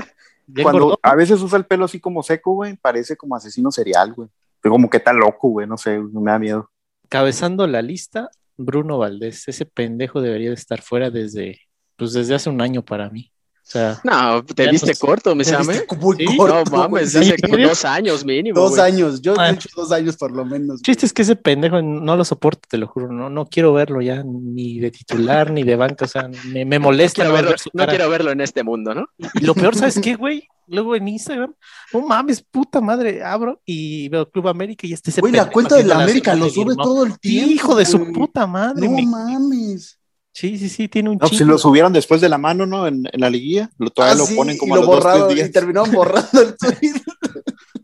cuando a veces usa el pelo así como seco, güey, parece como asesino serial, güey. Como que está loco, güey, no sé, me da miedo. Cabezando la lista, Bruno Valdés. Ese pendejo debería de estar fuera desde, pues desde hace un año para mí. O sea, No, te viste corto, me llame. viste muy Sí, corto, No mames, Sí, hace ¿en serio? dos años mínimo. Dos años. Yo Ah. he hecho dos años por lo menos. el chiste es que ese pendejo no lo soporto, te lo juro. No, no quiero verlo ya, ni de titular, ni de banca. O sea, me, me No molesta quiero, no verlo, ver su no cara. quiero verlo en este mundo, ¿no? Y lo peor, ¿sabes qué, güey? Luego en Instagram, no mames, puta madre, abro y veo Club América y este ese Güey, la pendejo cuenta de la América lo sube todo el tiempo. Hijo de su puta madre. No me- mames. Sí, sí, sí, tiene un No, pues si lo subieron después de la mano, ¿no? En, en la liguilla. Lo, todavía Ah, lo sí, ponen como y a lo los dos, borraron tres y días. terminaron borrando el tweet.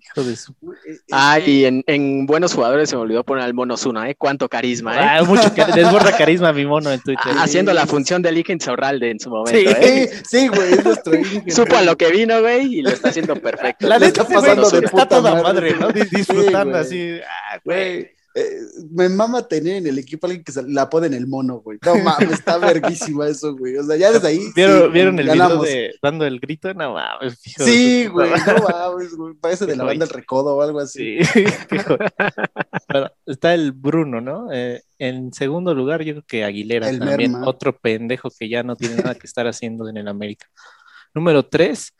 Hijo de su... Ah, y en, en buenos jugadores se me olvidó poner al Mono Zuna, ¿eh? Cuánto carisma, ¿eh? Ah, mucho que desborda carisma mi mono en Twitter. Ah, Haciendo la función de Ligen Saurralde en su momento, Sí. ¿eh? Sí, güey, es nuestro. Supo a lo que vino, güey, y lo está haciendo perfecto. La le neta está pasando de está puta toda madre, madre, ¿no? Disfrutando Sí, así. Ah, güey. Eh, me mama tener en el equipo a alguien que se la pone en el mono, güey. No mames, está verguísima eso, güey. O sea, ya desde ahí. ¿Vieron, sí, ¿vieron el ganamos. video de dando el grito? No mames, Sí, güey, no mames, güey. Parece de la banda El Recodo o algo así. Sí. Bueno, está el Bruno, ¿no? Eh, en segundo lugar, yo creo que Aguilera El también, Merma. otro pendejo que ya no tiene nada que estar haciendo en el América. Número tres,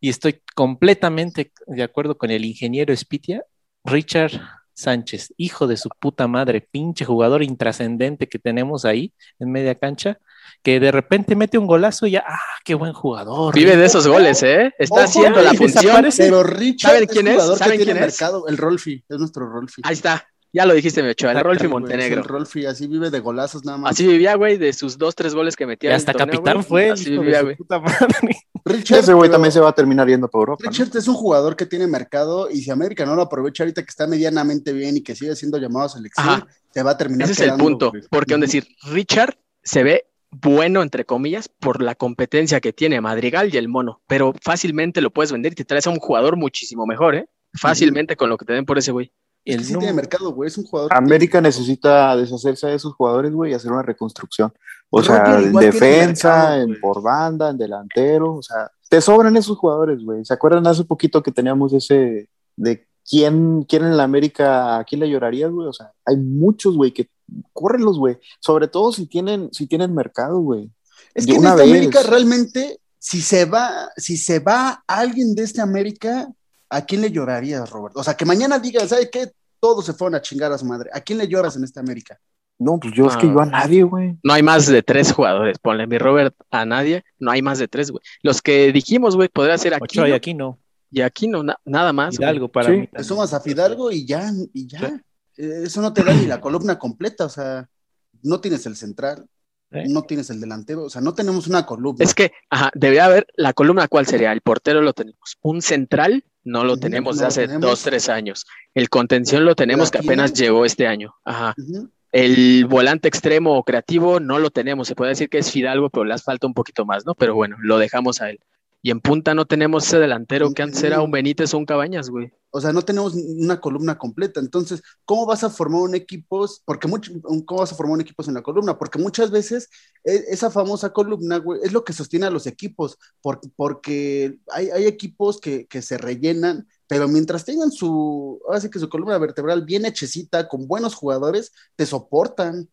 y estoy completamente de acuerdo con el ingeniero Spitia, Richard Sánchez, hijo de su puta madre, pinche jugador intrascendente que tenemos ahí en media cancha, que de repente mete un golazo y ya, ah, qué buen jugador. Vive de esos goles, ¿eh? Está Ojo, haciendo la función. desaparece. Pero Richard ¿Saben quién es? ¿Saben quién es? mercado. El Rolfi, es nuestro Rolfi. Ahí está. Ya lo dijiste, mi Ochoa, el Rolfi Montenegro. El Rolfi así vive de golazos nada más. Así vivía, güey, de sus dos, tres goles que metía. Y en hasta el torneo, capitán güey. fue. Así vivía, güey. puta madre. Richard, Ese güey pero- también se va a terminar yendo por Europa. ¿no? Richard es un jugador que tiene mercado y si América no lo aprovecha ahorita que está medianamente bien y que sigue siendo llamado a selección, Ajá. te va a terminar Ese es el punto. güey. Porque, es decir, Richard se ve bueno, entre comillas, por la competencia que tiene Madrigal y el mono. Pero fácilmente lo puedes vender y te traes a un jugador muchísimo mejor, ¿eh? Fácilmente con lo que te den por ese güey. Es que El sí número- tiene mercado, güey. Es un jugador. que América necesita deshacerse de esos jugadores, güey, y hacer una reconstrucción. O sea, en defensa, mercado, en por banda, en delantero, o sea, te sobran esos jugadores, güey. ¿Se acuerdan hace poquito que teníamos ese de quién, quién en la América, a quién le llorarías, güey? O sea, hay muchos, güey, que córrenlos, güey. Sobre todo si tienen, si tienen mercado, güey. Es de que en esta vez. América realmente, si se va, si se va alguien de este América, ¿a quién le llorarías, Roberto? O sea, que mañana digas, ¿sabes qué? Todos se fueron a chingar a su madre. ¿A quién le lloras en esta América? No, pues yo es que Ah. yo a nadie, güey. No hay más de tres jugadores. Ponle mi Robert a nadie. No hay más de tres, güey. Los que dijimos, güey, podría ser aquí. Ochoa y aquí no. Y aquí no, na- nada más. güey. Hidalgo para Sí. mí. Te también. sumas a Fidalgo y ya, y ya. Sí. Eh, Eso no te da ni la columna completa, o sea, no tienes el central, Sí. no tienes el delantero, o sea, no tenemos una columna. Es que, ajá, debería haber la columna, ¿cuál sería? El portero lo tenemos. Un central no lo tenemos no de hace tenemos. dos, tres años. El contención lo tenemos que apenas llegó este año. Ajá. El volante extremo o creativo no lo tenemos. Se puede decir que es Fidalgo, pero le hace falta un poquito más, ¿no? Pero bueno, lo dejamos a él. Y en punta no tenemos ese delantero que antes era un Benítez o un Cabañas, güey. O sea, no tenemos una columna completa. Entonces, ¿cómo vas a formar un equipo? Porque mucho, ¿cómo vas a formar un equipo sin la columna? Porque muchas veces e- esa famosa columna, güey, es lo que sostiene a los equipos. por- porque hay, hay equipos que, que se rellenan, pero mientras tengan su, ahora sí que su columna vertebral bien hechecita, con buenos jugadores, te soportan.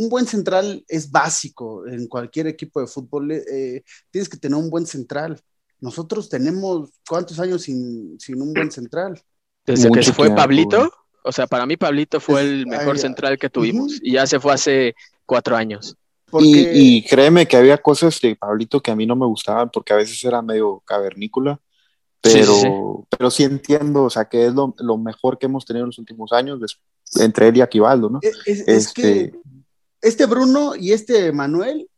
Un buen central es básico en cualquier equipo de fútbol. eh, tienes que tener un buen central. Nosotros tenemos cuántos años sin, sin un buen central. Desde que se fue tiempo, Pablito, güey. o sea, para mí Pablito fue el mejor ay, central que tuvimos. Y ya se fue hace cuatro años. Porque Y, y créeme que había cosas de Pablito que a mí no me gustaban porque a veces era medio cavernícola, pero sí, sí, sí. pero sí entiendo, o sea, que es lo, lo mejor que hemos tenido en los últimos años entre él y Aquivaldo, ¿no? es, es- es Este- que este Bruno y este Manuel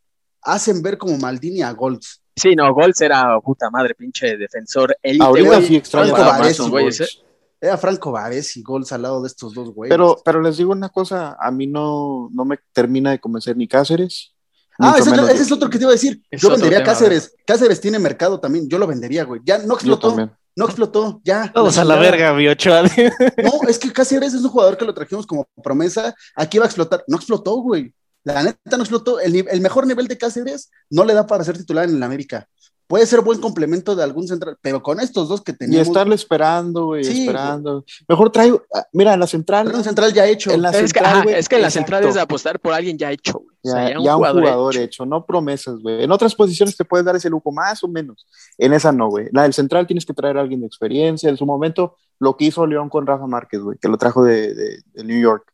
hacen ver como Maldini a Golds. Sí, no, Golds era puta madre, pinche defensor élite, Ahorita güey. sí extraño Era Franco Vares y Golds al lado de estos dos güeyes. Pero, pero les digo una cosa, a mí no, no me termina de convencer ni Cáceres. ah, ese, es otro- menos ese es otro que te iba a decir. Es yo vendería tema, Cáceres. Cáceres tiene mercado también. Yo lo vendería, güey. Ya no Yo explotó. No explotó. Ya. Todos a la verga, mi Ochoa. No, es que Cáceres es un jugador que lo trajimos como promesa. Aquí va a explotar. No explotó, güey. La neta no explotó. El, el mejor nivel de Cáceres no le da para ser titular en el América. Puede ser buen complemento de algún central, pero con estos dos que Y teníamos. estarle esperando, güey, Sí, esperando. Mejor traigo, ah, mira, en la central, Era un central ya hecho. En la- Es que, central, ajá, güey, es que la central es de apostar por alguien ya hecho, güey. O sea, ya, ya un jugador, hecho. hecho. no promesas, güey. En otras posiciones te puedes dar ese lujo más o menos. En esa no, güey. La del central tienes que traer a alguien de experiencia. En su momento, lo que hizo León con Rafa Márquez, güey, que lo trajo de, de- de New York.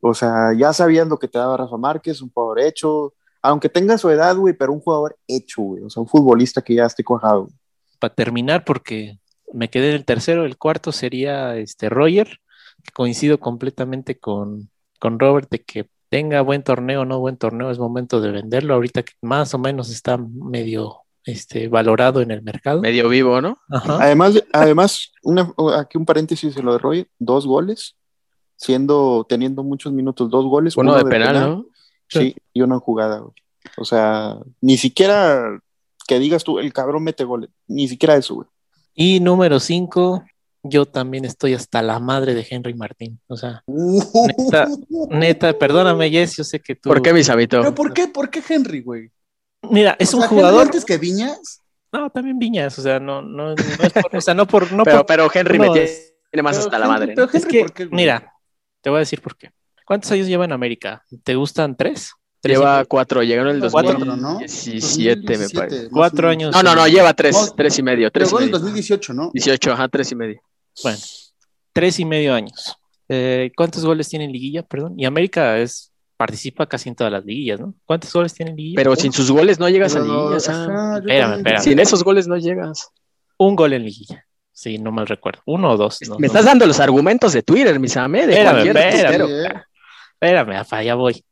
O sea, ya sabían lo que te daba Rafa Márquez, un jugador hecho, aunque tenga su edad, güey, pero un jugador hecho, güey. O sea, un futbolista que ya esté cuajado. güey. Para terminar, porque me quedé en el tercero, el cuarto sería este Roger, que coincido completamente con, con Robert de que tenga buen torneo o no buen torneo, es momento de venderlo. Ahorita que más o menos está medio este, valorado en el mercado. Medio vivo, ¿no? Ajá. Además, además una- aquí un paréntesis de lo de Roy, dos goles, siendo, teniendo muchos minutos, dos goles. Uno de penal, ¿no? Sí, y en jugada, güey. O sea, ni siquiera que digas tú, el cabrón mete goles, ni siquiera eso, güey. Y número cinco, yo también estoy hasta la madre de Henry Martín. O sea, Neta, neta, perdóname, Jess, yo sé que tú. ¿Por qué, mi sabito? ¿Pero por qué? ¿Por qué Henry, güey? Mira, es O un sea, jugador. antes que Viñas? No, también Viñas, o sea, no, no, no es por, o sea, no por, no pero, por- pero Henry no, me tiene, más hasta la madre. pero Henry, que, ¿por qué, mira, te voy a decir por qué. ¿Cuántos años lleva en América? ¿Te gustan tres? ¿Tres y Lleva cuatro, llegaron en el Cuatro, 2017, me 2017, parece. Cuatro años. No, no, no, lleva tres, No, tres y medio, tres Llegó en el medio. 2018, ¿no? 18, ajá, tres y medio. Bueno, tres y medio años. Eh, ¿Cuántos goles tiene en liguilla? Perdón. Y América es participa casi en todas las liguillas, ¿no? ¿Cuántos goles tiene en liguilla? Pero sin sus goles no llegas a Pero, liguilla, o sea, ajá, yo Espérame, espérame. sin esos goles no llegas. Un gol en liguilla. Sí, no mal recuerdo. Uno o dos. no, Me no. estás dando los argumentos de Twitter, mis amigos. De Espérame, cualquier espérame. Espérame, Afa, ya voy.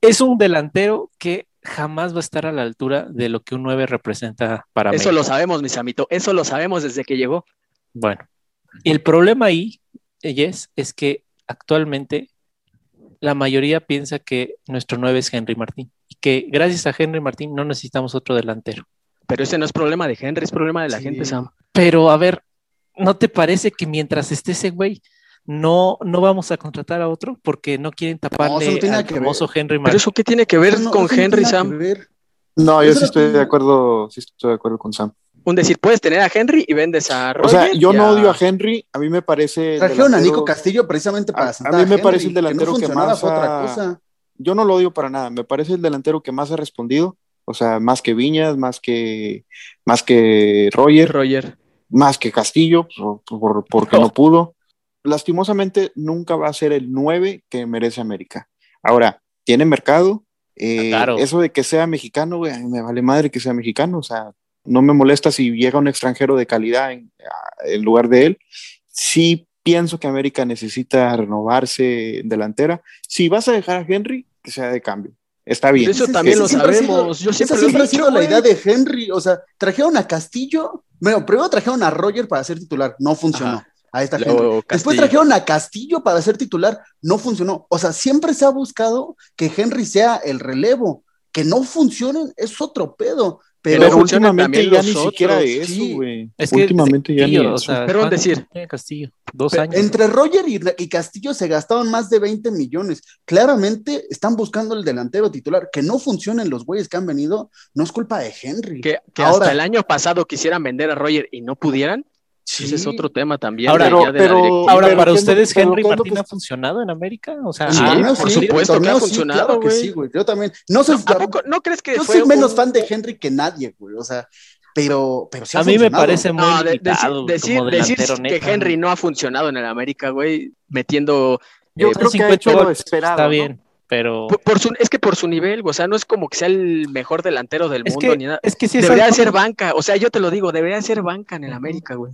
Es un delantero que jamás va a estar a la altura de lo que un 9 representa para Eso México. lo sabemos, mis amitos. Eso lo sabemos desde que llegó. Bueno, el problema ahí, Jess, es que actualmente la mayoría piensa que nuestro 9 es Henry Martín y que gracias a Henry Martín no necesitamos otro delantero. Pero ese no es problema de Henry, es problema de la Sí. gente, Sam. Pero a ver, ¿no te parece que mientras esté ese güey, no, no vamos a contratar a otro porque no quieren taparle no nada al famoso Henry Pero Martín? eso qué tiene que ver Eso no- con no Henry, Sam. No, yo sí no estoy de acuerdo, sí estoy de acuerdo con Sam. Un decir, puedes tener a Henry y vendes a Roger. O sea, yo no odio a Henry, a mí me parece. Trajeron a Nico Castillo precisamente para A- sentar a mí me Henry, parece el que delantero no que más otra cosa. Yo no lo odio para nada, me parece el delantero que más ha respondido, o sea, más que Viñas, más que, más que Roger, Roger. más que Castillo, por- por- porque no pudo. Lastimosamente nunca va a ser el 9 que merece América. Ahora, tiene mercado, eh, claro. eso de que sea mexicano, güey, me vale madre que sea mexicano, o sea, no me molesta si llega un extranjero de calidad en, en lugar de él. Sí pienso que América necesita renovarse en delantera. Si vas a dejar a Henry, que sea de cambio. Está bien. Eso también lo ha sido- sabemos. Yo Esa siempre siempre ha sido la idea de Henry. O sea, trajeron a Castillo. Bueno, primero trajeron a Roger para ser titular. No funcionó. Ajá. Ahí está Luego Henry. Después trajeron a Castillo para ser titular. No funcionó. O sea, siempre se ha buscado que Henry sea el relevo. Que no funcionen es otro pedo. Pero, últimamente ya ni siquiera otros, de eso, sí. güey. Es que últimamente ya ni o eso. sea, Pero ¿cuánto decir- Castillo, dos años. Entre Roger y, y Castillo se gastaron más de 20 millones. Claramente están buscando el delantero titular. Que no funcionen los güeyes que han venido, no es culpa de Henry. Que, que Ahora- hasta el año pasado quisieran vender a Roger y no pudieran. Sí. Ese es otro tema también. Ahora, pero- de pero-. Ahora, pero para ¿qué es lo- ustedes, pero Henry Martín que ha funcionado en América? O sea, Sí, ah, por sí, supuesto que ha funcionado, claro que güey. sí, güey. Yo también. No sé, No, ¿a poco no crees que yo fue soy menos fan de Henry que nadie, güey. O sea, pero, pero sí ha a mí me parece muy No, limitado decir, decir, como decir delantero que. Henry no ha funcionado en el América, güey, metiendo Yo eh, creo que ha 50 hecho lo goles, esperado. Está ¿no? bien, pero por, por su, es que por su nivel, o sea, no es como que sea el mejor delantero del es mundo que, ni nada. es que sí es Debería algo- ser banca, o sea, yo te lo digo, debería de ser banca en el América, güey.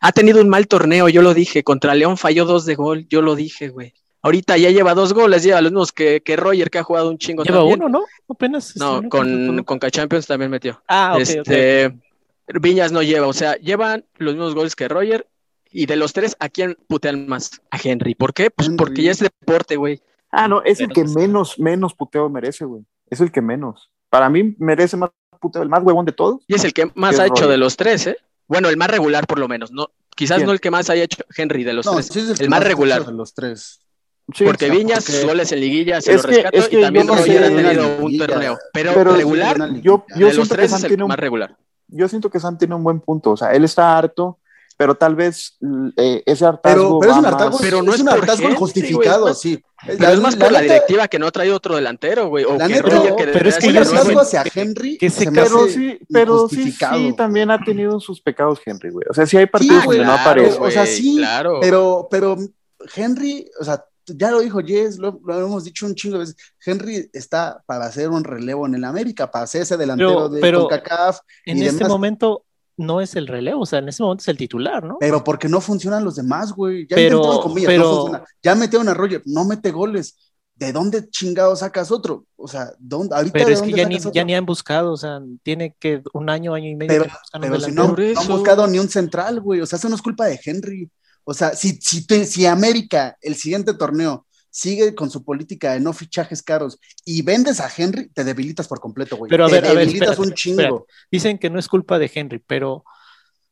Ha tenido un mal torneo, yo lo dije, contra León falló dos de gol, yo lo dije, güey. Ahorita ya lleva dos goles, lleva los mismos que, que Roger, que ha jugado un chingo Lleva también. uno, ¿no? Apenas. No, contra con, con Champions también metió. Ah, ok, este, Viñas no lleva, o sea, llevan los mismos goles que Roger. Y de los tres, ¿a quién putean más? A Henry. ¿Por qué? Pues Henry. porque ya es deporte, güey. Ah, no, es el que menos, menos puteo merece, güey. Es el que menos. Para mí merece más puteo, el más huevón de todos. Y es el que más ha hecho rollo. de los tres, ¿eh? Bueno, el más regular por lo menos. No, quizás ¿Quién? no el que más haya hecho Henry de los No, tres. sí es el que más regular. De los tres. Sí, porque Viñas, porque- sus goles en liguilla se Es lo que- rescato es que y también no Roger ha tenido un torneo. Pero, pero- regular, yo, yo de los siento que tres Sam es el tiene un más regular. yo siento que Sam tiene un buen punto. O sea, él está harto, pero tal vez eh, ese Pero, hartazgo pero es va un más- hartazgo, Pero no es es un hartazgo injustificado, es sí. Pero es más por la neta, directiva que no ha traído otro delantero, güey. O La que neta, no, que pero es que Roger. hartazgo hacia Henry que se Pero hace sí, pero sí, sí, también ha tenido sus pecados Henry, güey. O sea, sí hay partidos güey, donde no Claro, aparece. o sea, sí, claro. Pero, pero Henry, o sea, ya lo dijo Jess, lo, lo hemos dicho un chingo de veces. Henry está para hacer un relevo en el América, para ser ese delantero Pero- de pero- CONCACAF, En y este demás. momento no es el relevo, o sea, en este momento es el titular, ¿no? pero porque no funcionan los demás, güey. Ya Pero- intentaron pero- no funciona. Ya metieron a Roger, no mete goles. ¿De dónde chingado sacas otro? O sea, ¿dónde, ahorita Pero es que ya ni, ya han buscado, o sea, tiene que un año, año y medio Pero- Pero si no, no han buscado ni un central, güey. O sea, eso no es culpa de Henry. O sea, si, si, te- si América, el siguiente torneo, sigue con su política de no fichajes caros y vendes a Henry, te debilitas por completo, güey. Pero a te ver, a ver, debilitas espérate, un chingo. espérate. Dicen que no es culpa de Henry, pero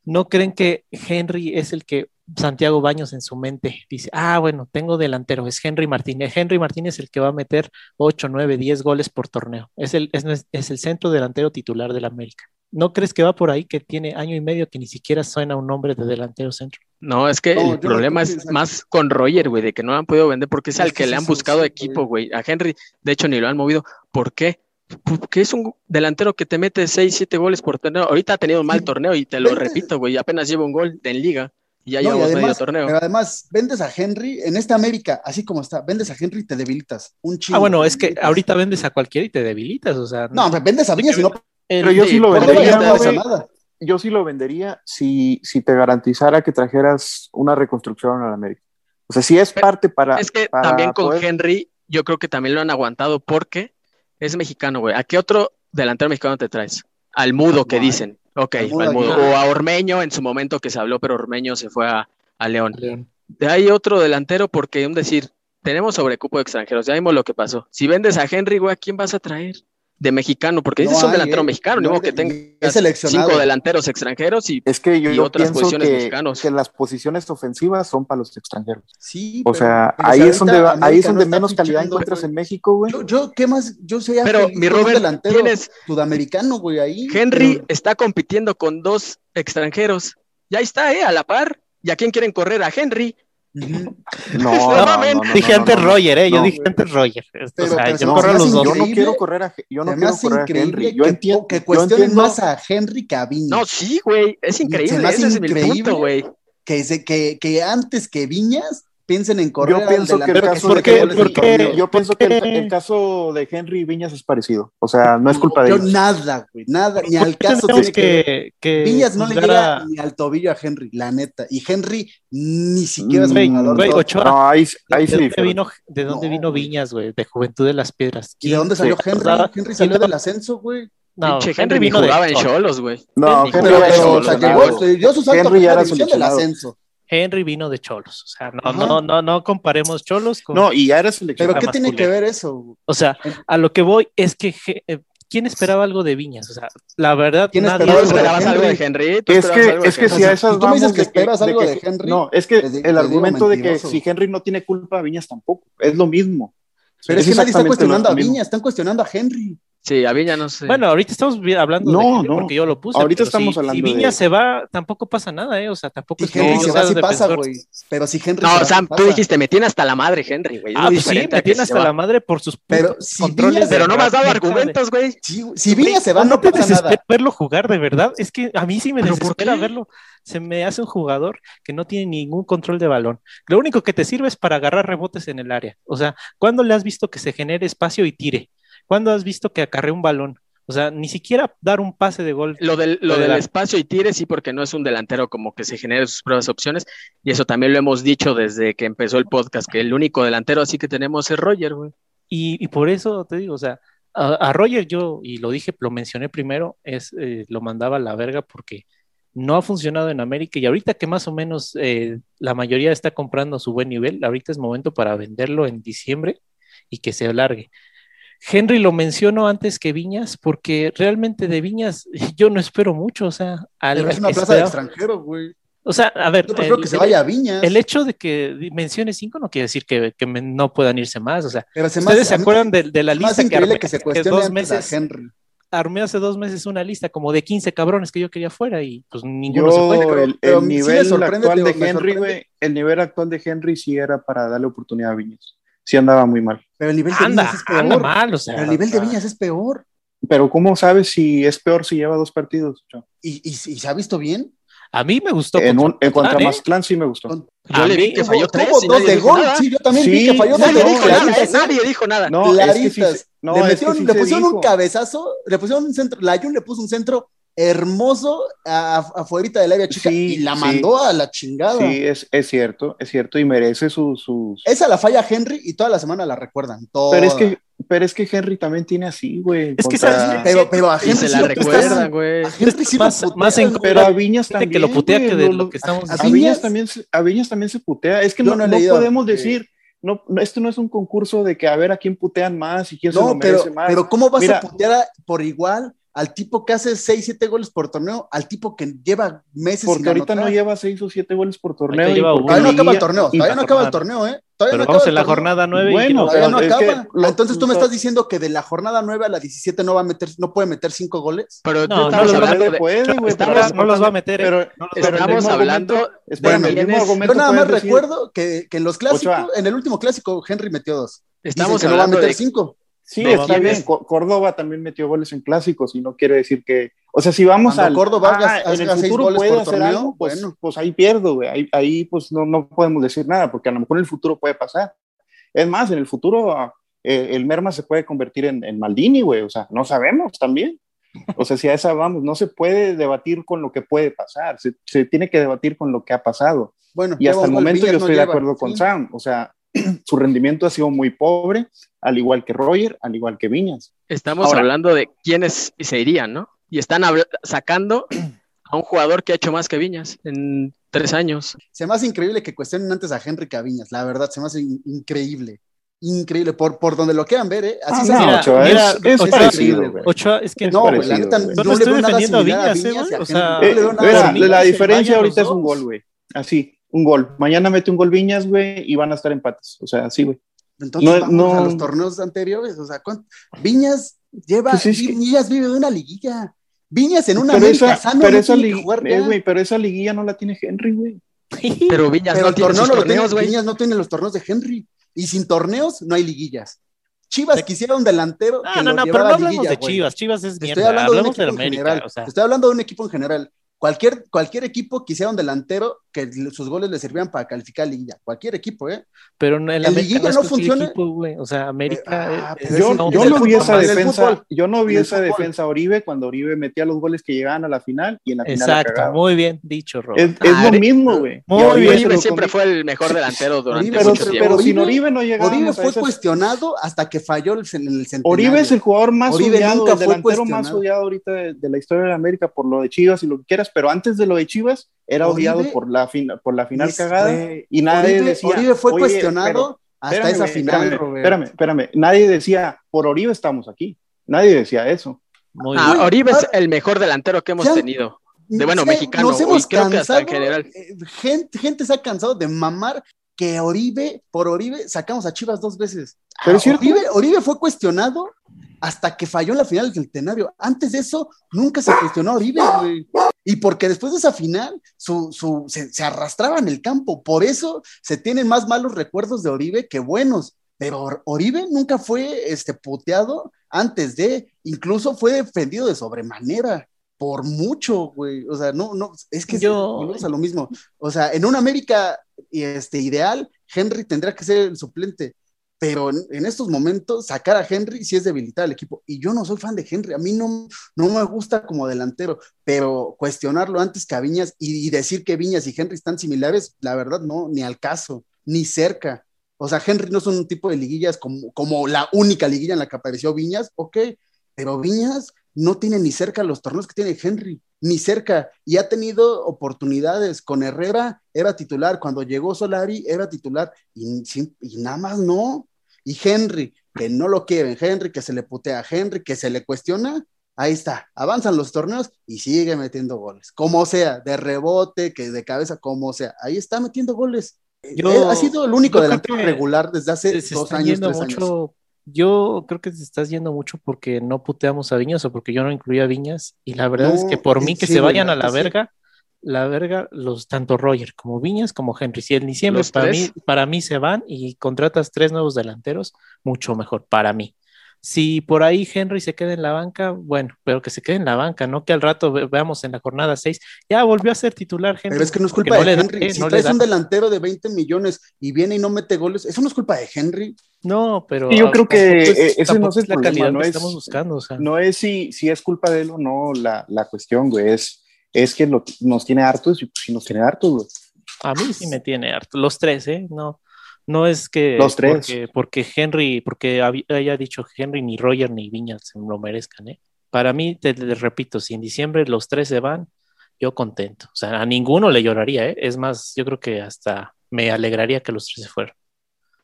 ¿no creen que Henry es el que Santiago Baños en su mente dice, ah, bueno, tengo delantero, es Henry Martínez. Henry Martínez es el que va a meter 8, 9, 10 goles por torneo. Es el, es, es el centro delantero titular del América. ¿No crees que va por ahí que tiene año y medio que ni siquiera suena un nombre de delantero centro? No, es que No, el no problema que es más con Roger, güey, de que no han podido vender porque es, Es al que le han buscado equipo, güey. A Henry, de hecho, ni lo han movido. ¿Por qué? Porque es un delantero que te mete 6, 7 goles por torneo. Ahorita ha tenido un mal torneo y te lo repito, güey. Apenas lleva un gol en liga y ya No, y llevamos medio además, torneo. pero además, vendes a Henry en esta América, así como está, vendes a Henry y te debilitas. Un chingo. Ah, bueno, es que ahorita vendes a cualquiera y te debilitas, o sea. No, vendes a Viñas y no Pero yo sí lo no vendería, no yo sí lo vendería si, si te garantizara que trajeras una reconstrucción a la América. O sea, si es parte para. Es que para también con poder- Henry, yo creo que también lo han aguantado porque es mexicano, güey. ¿A qué otro delantero mexicano te traes? Al mudo que No hay. dicen. Ok, Al Mudo al. O a Ormeño en su momento que se habló, pero Ormeño se fue a, a León. León. De ahí otro delantero porque, un decir, tenemos sobrecupo de extranjeros. Ya vimos lo que pasó. Si vendes a Henry, güey, ¿a quién vas a traer? De mexicano, porque No dices un delantero eh. mexicano, No que tenga cinco delanteros extranjeros y Es que yo, y yo otras pienso posiciones que, mexicanos. que las posiciones ofensivas son para los extranjeros. Sí, O pero- sea, pero ahí es donde ahí es donde menos calidad encuentras en México, güey. Yo, yo, ¿qué más? Yo sería Pero, feliz mi Robert, delantero tienes- sudamericano, güey, ahí. Henry Pero- está compitiendo con dos extranjeros. Ya está, ¿eh? A la par. ¿Y a quién quieren correr? A Henry. No, No no, mames, no, no, dije antes. Roger, ¿eh? Yo dije antes Roger. Esto, Pero- o sea, pero yo corro los dos. yo no quiero correr a, yo no quiero correr a Henry. Yo que, entiendo, que yo cuestionen entiendo- más a Henry que a Viñas. No, sí, güey. Es increíble. Ese es mi increíble. punto, güey. que, que, que antes que Viñas piensen en correr Yo pienso que el caso de Henry, yo caso de Henry y Viñas es parecido. O sea, no es culpa de Yo ellos. nada, güey, nada, ni ¿Por al caso tiene que que, que Viñas no le llega a- ni al tobillo a Henry, la neta. Y Henry ni siquiera es un jugador No, ahí, ahí ¿De sí dónde vino, de dónde No, vino. Viñas, güey? De Juventud de las Piedras. ¿Y de dónde salió. Henry? Henry salió ¿quién- del ascenso, güey. No, Henry Henry vino de jugaba en Cholos. Cholos, güey. No, Henry Henry en era Pero, o Cholos, sea, llegó, dio su salto Henry ya era del ascenso. Henry vino de Cholos. O sea, no, Ajá. no, no, no comparemos Cholos con. No, y ya era Pero seleccionado. ¿qué tiene que ver eso? O sea, a lo que voy es que. eh, ¿Quién esperaba algo de Viñas? O sea, la verdad, ¿Quién nadie. ¿Tú esperaba algo de esperabas algo de Henry? ¿Tú Es que, algo de es que Henry? si a esas tú me dices que de esperas algo de Henry, No, es que el argumento de que si Henry no tiene culpa, Viñas tampoco. Es lo mismo. Pero es, que nadie está cuestionando a. Viñas, están cuestionando a Henry. Sí, a Viña no sé. Bueno, ahorita estamos hablando No, de no. porque yo lo puse. Ahorita estamos si, hablando Si de- Viñas se va, tampoco pasa nada, ¿eh? O sea, tampoco es que Henry yo se va, sí pasa, güey. Pero si Henry no, se va, Sam, sí tú pasa. dijiste, me tiene hasta la madre Henry, güey. Ah, pues sí, me que tiene hasta va. la madre por sus Pero si controles Pero no me has dado argumentos, güey. Si, si Viñas se va, ¿Cuándo no te pasa nada. verlo jugar de verdad? Es que a mí sí me ¿Pero por desespera verlo. Se me hace un jugador que no tiene ningún control de balón. Lo único que te sirve es para agarrar rebotes en el área. O sea, ¿cuándo le has visto que se genere espacio y tire? ¿Cuándo has visto que acarre un balón? O sea, ni siquiera dar un pase de gol. Lo del, lo espacio y tire, sí, porque no es un delantero como que se genere sus pruebas opciones. Y eso también lo hemos dicho desde que empezó el podcast, que el único delantero así que tenemos es Roger, güey. Y, y por eso te digo, o sea, a, a Roger yo, y lo dije, lo mencioné primero, es eh, lo mandaba a la verga porque no ha funcionado en América y ahorita que más o menos eh, la mayoría está comprando a su buen nivel, ahorita es momento para venderlo en diciembre y que se alargue. Henry lo menciono antes que Viñas porque realmente de Viñas yo no espero mucho, o sea, al- Pero es una que plaza de esperaba- extranjero, güey. O sea, a ver, Yo prefiero el- que se vaya a Viñas. el hecho de que mencione cinco no quiere decir que, que me- no puedan irse más, o sea, Pero se me ¿Ustedes se acuerdan de, de la lista que armé que se hace cuestione dos meses? a Henry. Armé hace dos meses una lista como de 15 cabrones que yo quería fuera y pues ninguno se pero- el, pero nivel actual de Henry, el nivel actual de Henry sí era para darle oportunidad a Viñas. Sí andaba muy mal. Pero el nivel de Anda, Viñas es peor. anda mal, o sea. Pero el nivel de Viñas es peor. Pero ¿cómo sabes si es peor si lleva dos partidos? ¿Y, y, y se ha visto bien? A mí me gustó. En, un, en contra ¿eh? Mazatlán sí me gustó. Con- Yo A le vi que falló tres y dos nadie de gol. nada. Sí, yo también Sí, vi que falló dos Nadie de no, dijo gol. nada, claritas, ¿eh? Nadie dijo nada. No, es que sí Claritas. no, le es que metieron, sí le pusieron un dijo. cabezazo, le pusieron un centro, la Jun le puso un centro hermoso a- a- afuerita del área chica Sí, y la sí. mandó a la chingada. Sí, es, es cierto, es cierto, y merece sus... sus... Esa la falla Henry y toda la semana la recuerdan. Toda. Pero es que, pero es que Henry también tiene así, güey. Es que contra- sabes- Pero, pero a Henry se la lo putean. güey. A Henry sí lo Más- más en-. Pero a Viñas también. que lo putea güey, que de lo- lo que estamos a A. Viñas también, se- a Viñas también se putea. Es que no, no no podemos que- decir, no, no, esto no es un concurso de que a ver a quién putean más y quién se No, lo pero, merece más. pero ¿cómo vas Mira, a putear a- por igual al tipo que hace 6, 7 goles por torneo, al tipo que lleva meses porque sin ahorita anotar? no lleva seis o siete goles por torneo. Ahorita y lleva. Todavía no acaba el torneo, todavía no acaba el torneo, ¿eh? Todavía Pero no acaba vamos el en la torneo. jornada 9 Bueno, y Todavía no que acaba. lo- Entonces tú me estás diciendo que de la jornada 9 a la 17 no va a meter, no puede meter 5 goles. Pero No, no, estamos los va a hablando puede, de, puede, güey, estamos- pero- no los va a meter, ¿eh? Pero, No los estamos mismo hablando argumento Yo nada más recuerdo que, que en los clásicos, en el último clásico, Henry metió dos. estamos Dicen que no va a hablando meter de 5. Sí, No, está ¿quién bien. Córdoba también metió goles en clásicos y no quiere decir que. O sea, si vamos al. Córdoba ah, en el futuro puede hacer torneo, algo, pues, bueno. pues ahí pierdo, güey. Ahí, ahí pues no, no podemos decir nada, porque a lo mejor en el futuro puede pasar. Es más, en el futuro eh, el Merma se puede convertir en, en Maldini, güey. O sea, no sabemos también. O sea, si a esa vamos, no se puede debatir con lo que puede pasar, se, tiene que debatir con lo que ha pasado. Bueno, y hasta el momento yo estoy de acuerdo con Sam, o sea, su rendimiento ha sido muy pobre, al igual que Roger, al igual que Viñas. Estamos hablando de quiénes se irían, ¿no? Y están sacando a un jugador que ha hecho más que Viñas en tres años. Se me hace increíble que cuestionen antes a Henry que a Viñas, la verdad, se me hace increíble. Increíble, por, por donde lo quieran ver, ¿eh? Así ah, se no, Ochoa, es, es, parecido, Ochoa, es que no, la neta, no le veo nada a Viñas, ¿eh, O sea, eh, la diferencia ahorita es un gol, güey. Así, un gol. Mañana mete un gol Viñas, güey, y van a estar empates. O sea, así, güey. Entonces no, vamos a los torneos anteriores, o sea, Viñas lleva, pues Viñas vive de una liguilla. Viñas en una pero América esa, pero, esa eh, pero esa liguilla no la tiene Henry, güey. Pero Viñas no el torneo no lo tiene, Viñas no tiene los torneos de Henry. Y sin torneos no hay liguillas. Chivas quisiera un delantero. Ah, no, no, pero no hablamos de Chivas. Chivas es mierda. Estoy hablando de, un equipo América, Estoy hablando de un equipo en general. Cualquier, cualquier equipo quisiera un delantero que sus goles le sirvieran para calificar liguilla. Cualquier equipo, ¿eh? Pero en la liguilla no, funciona. o sea, América. Ah, yo, no, yo no vi esa defensa. Yo no vi esa defensa Oribe cuando Oribe metía los goles que llegaban a la final y en la final. Exacto, muy bien dicho, Rob. Es, lo mismo, güey. Muy bien. Oribe siempre fue el mejor delantero durante pero, mucho tiempo. Pero sin Oribe no llegaba. Oribe fue cuestionado hasta que falló en el centenario. Oribe es el jugador más odiado, el delantero más odiado ahorita de, la historia de América por lo de Chivas y lo que quieras, pero antes de lo de Chivas era odiado por la, por la final cagada y nadie decía. Oribe fue cuestionado hasta esa final. Espérame, espérame, nadie decía, por Oribe estamos aquí. Nadie decía eso. ah, Oribe es el mejor delantero que hemos tenido. De bueno, mexicano. Nos hemos creo cansado, que en general. Eh, gente, gente se ha cansado de mamar que Oribe, por Oribe, sacamos a Chivas dos veces. Pero ah, Oribe, Oribe fue cuestionado hasta que falló en la final del centenario. Antes de eso, nunca se cuestionó a Oribe, güey. Y porque después de esa final, su, su, se, arrastraba en el campo. Por eso se tienen más malos recuerdos de Oribe que buenos. Pero Oribe nunca fue este, puteado antes de, incluso fue defendido de sobremanera. Por mucho, güey. O sea, no, no, es que yo. Es, a lo mismo. O sea, en una América este, ideal, Henry tendría que ser el suplente pero en, estos momentos sacar a Henry sí es debilitar al equipo. Y yo no soy fan de Henry, a mí no, no me gusta como delantero, pero cuestionarlo antes que a Viñas y, decir que Viñas y Henry están similares, la verdad no, ni al caso, ni cerca. O sea, Henry no es un tipo de liguillas como, como la única liguilla en la que apareció Viñas, ok, pero Viñas no tiene ni cerca los torneos que tiene Henry, ni cerca, y ha tenido oportunidades. Con Herrera era titular, cuando llegó Solari era titular, y, y nada más no. Y Henry, que no lo quieren, Henry, que se le putea a Henry, que se le cuestiona, ahí está, avanzan los torneos y sigue metiendo goles, como sea, de rebote, que de cabeza, como sea, ahí está metiendo goles. Yo, eh, ha sido el único delantero regular desde hace dos años, tres años. Yo creo que te estás yendo mucho porque no puteamos a Viñas o porque yo no incluía a Viñas y la verdad es que por mí que se vayan a la verga, la verga los tanto Roger como Viñas como Henry. Si en diciembre para mí, para mí se van y contratas tres nuevos delanteros, mucho mejor para mí. Si por ahí Henry se queda en la banca, bueno, pero que se quede en la banca, no que al rato veamos en la jornada 6, ya volvió a ser titular Henry. Pero es que no es culpa de Henry. si traes un delantero de 20 millones y viene y no mete goles, eso no es culpa de Henry. No, pero. yo creo que e-, eso no es la calidad no es, estamos buscando. No es si, si es culpa de él o no la, la cuestión, güey. Es es que nos tiene hartos y pues si nos tiene hartos, güey. A mí sí me tiene hartos, los tres, ¿eh? No, no es que los tres. Porque, Henry, porque haya dicho Henry, ni Roger ni Viñas se lo merezcan, ¿eh? Para mí, te, repito, si en diciembre los tres se van, yo contento. O sea, a ninguno le lloraría, ¿eh? Es más, yo creo que hasta me alegraría que los tres se fueran.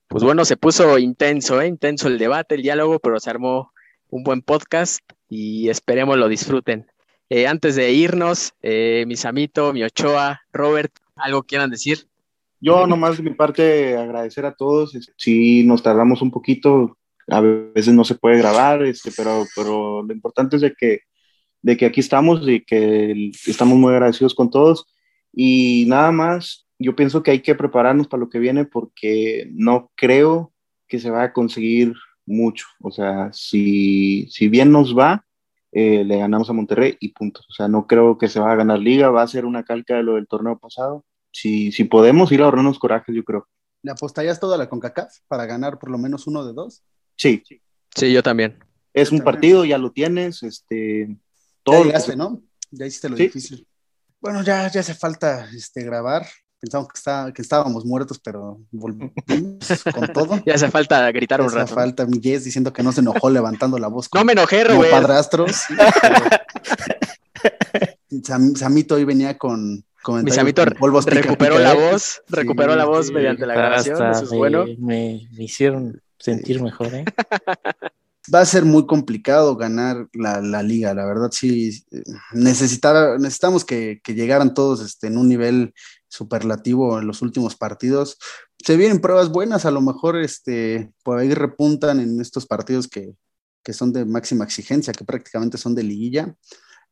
Pues bueno, se puso intenso, ¿eh? Intenso el debate, el diálogo, pero se armó un buen podcast y esperemos lo disfruten. Eh, antes de irnos, eh, mi Samito, mi Ochoa, Robert, ¿algo quieran decir? Yo nomás de mi parte agradecer a todos. Si nos tardamos un poquito, a veces no se puede grabar, este, pero, pero lo importante es de que, de que aquí estamos y que estamos muy agradecidos con todos. Y nada más, yo pienso que hay que prepararnos para lo que viene porque no creo que se va a conseguir mucho. O sea, si, si bien nos va, eh, le ganamos a Monterrey y punto. O sea, no creo que se va a ganar liga, va a ser una calca de lo del torneo pasado. Si, si podemos ir a ahorrarnos corajes, yo creo. ¿Le apostarías toda la CONCACAF para ganar por lo menos uno de dos? Sí. Sí, yo también. Es un partido, ya lo tienes, este, Todo. Ya llegaste, ¿no? Ya hiciste lo Sí. difícil. Bueno, ya, ya hace falta este, grabar. Pensamos que, está, que estábamos muertos, pero volvimos con todo. Ya hace falta gritar un Hace rato. falta mi Jess diciendo que no se enojó levantando la voz No como, me enojé, como Robert. padrastros. Sam- Samito hoy venía con Mi Samito con recuperó pica, la voz, recuperó Sí, la voz sí. mediante la grabación, Hasta eso es me, bueno. me- me hicieron sentir mejor, ¿eh? Va a ser muy complicado ganar la, la liga, la verdad sí. eh, Necesitar, necesitamos que, que llegaran todos este, en un nivel superlativo en los últimos partidos. Se vienen pruebas buenas, a lo mejor este, por ahí repuntan en estos partidos que, que son de máxima exigencia, que prácticamente son de liguilla.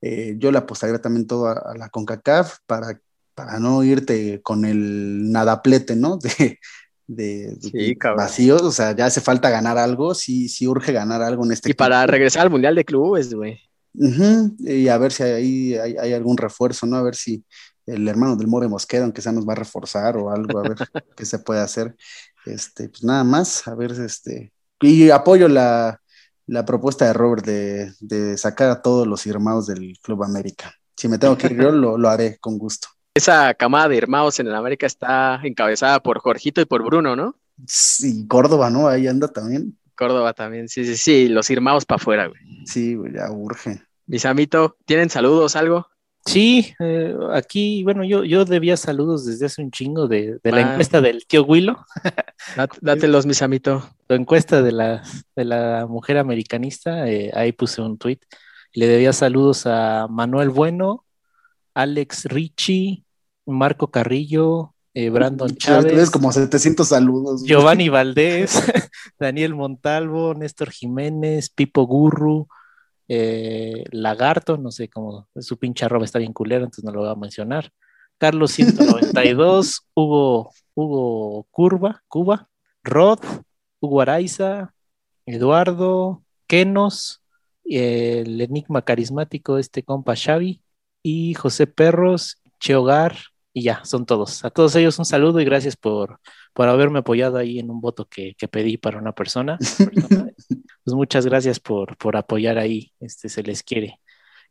Eh, yo le apostaría también todo a, a la CONCACAF para, para no irte con el nadaplete, ¿no? De, de, Sí, de cabrón. vacíos, o sea, ya hace falta ganar algo, sí, sí urge ganar algo en este Y para regresar al Mundial de Clubes, güey. Y a ver si ahí hay, hay algún refuerzo, ¿no? A ver si el hermano del More Mosqueda, aunque sea, nos va a reforzar o algo, a ver qué se puede hacer. Este, pues nada más, a ver, este. Y apoyo la, la propuesta de Robert de, de sacar a todos los firmados del Club América. Si me tengo que ir yo, lo, lo haré con gusto. Esa camada de hermanos en el América está encabezada por Jorgito y por Bruno, ¿no? Sí, Córdoba, ¿no? Ahí anda también. Córdoba también, sí, sí, sí, los firmados para afuera, güey. Sí, güey, ya urge. Mi Samito, ¿tienen saludos, algo? Sí, eh, aquí, bueno, yo, yo debía saludos desde hace un chingo de, de la encuesta del tío Willow, Dat- Dátelos, mi Samito. la encuesta de la, de la mujer americanista, eh, ahí puse un tweet. Le debía saludos a Manuel Bueno, Alex Ricci, Marco Carrillo, eh, Brandon Chávez, como 700 saludos. güey. Giovanni Valdés, Daniel Montalvo, Néstor Jiménez, Pipo Gurru, eh, Lagarto, no sé cómo, su pinche arroba está bien culero, entonces no lo voy a mencionar. Carlos 192, Hugo, Hugo Curva, Cuba, Rod, Hugo Araiza, Eduardo, Kenos, el enigma carismático, este compa Xavi, y José Perros, Cheogar, y ya, son todos. A todos ellos un saludo y gracias por, por haberme apoyado ahí en un voto que, que pedí para una persona. persona. Pues muchas gracias por, por apoyar ahí, este, se les quiere.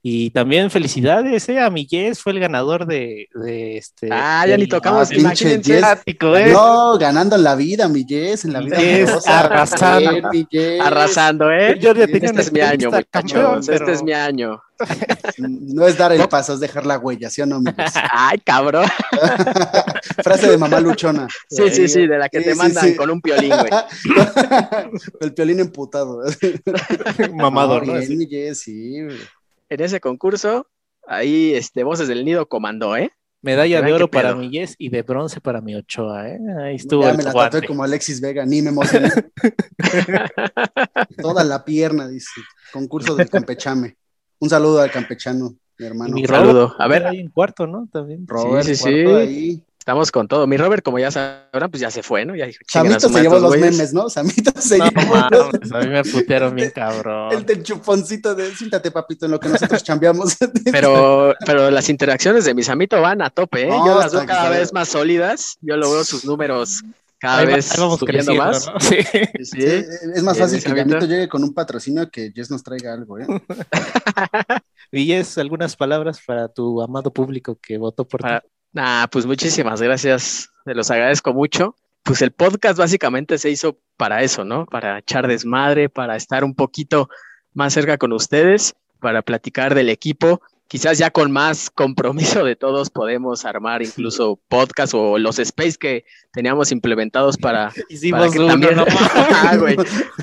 Y también felicidades, eh, a mi Yes, fue el ganador de, de este. Ah, ya ni tocamos, Ah, pinche. Yes. Eh. No, ganando en la vida, mi Jess, en la vida. Yes, arrasando. Bien, Jess. Arrasando, ¿eh? Yo ya tenía Este es mi año, muchachos. Este es mi año. No es dar el paso, es dejar la huella, ¿sí o no, mi Jess? Ay, cabrón. Frase de mamá luchona. Sí, sí, sí, de la que Sí, te sí, mandan sí. con un piolín, güey. el piolín emputado. Mamador, No, ¿no? bien, mi Jess, sí. güey. En ese concurso, ahí, este, Voces del Nido comandó, ¿eh? Medalla de oro para mi Yes y de bronce para mi Ochoa, ¿eh? Ahí estuvo Ya el me la tatué como Alexis Vega, ni me emocioné. Toda la pierna, dice. Concurso del campechame. Un saludo al campechano, mi hermano. mi Saludo. A ver. ahí en cuarto, ¿no? También. Robert, Sí, sí, cuarto sí. ahí. Estamos con todo. Mi Robert, como ya sabrán, pues ya se fue, ¿no? Ya dijo, "Chinguen a Samito se llevó los estos güeyes". memes, ¿no? Samito se No, llevó los a mí me putearon bien El cabrón. del chuponcito de siéntate, papito, en lo que nosotros chambeamos. Pero, pero las interacciones de mi Samito van a tope, ¿eh? No, Yo las veo cada vez más sólidas. Yo lo veo sus números cada Ahí vez vamos subiendo creciendo, más. ¿no? Sí. Sí, Sí, es más Bien, fácil que Samito. Llegue con un patrocinio que Jess nos traiga algo, ¿eh? Y es algunas palabras para tu amado público que votó por Para- ti. Nah, pues muchísimas gracias. Se los agradezco mucho. Pues el podcast básicamente se hizo para eso, ¿no? Para echar desmadre, para estar un poquito más cerca con ustedes, para platicar del equipo. Quizás ya con más compromiso de todos podemos armar incluso podcast o los space que teníamos implementados para, para que uno, también, no Ah, güey,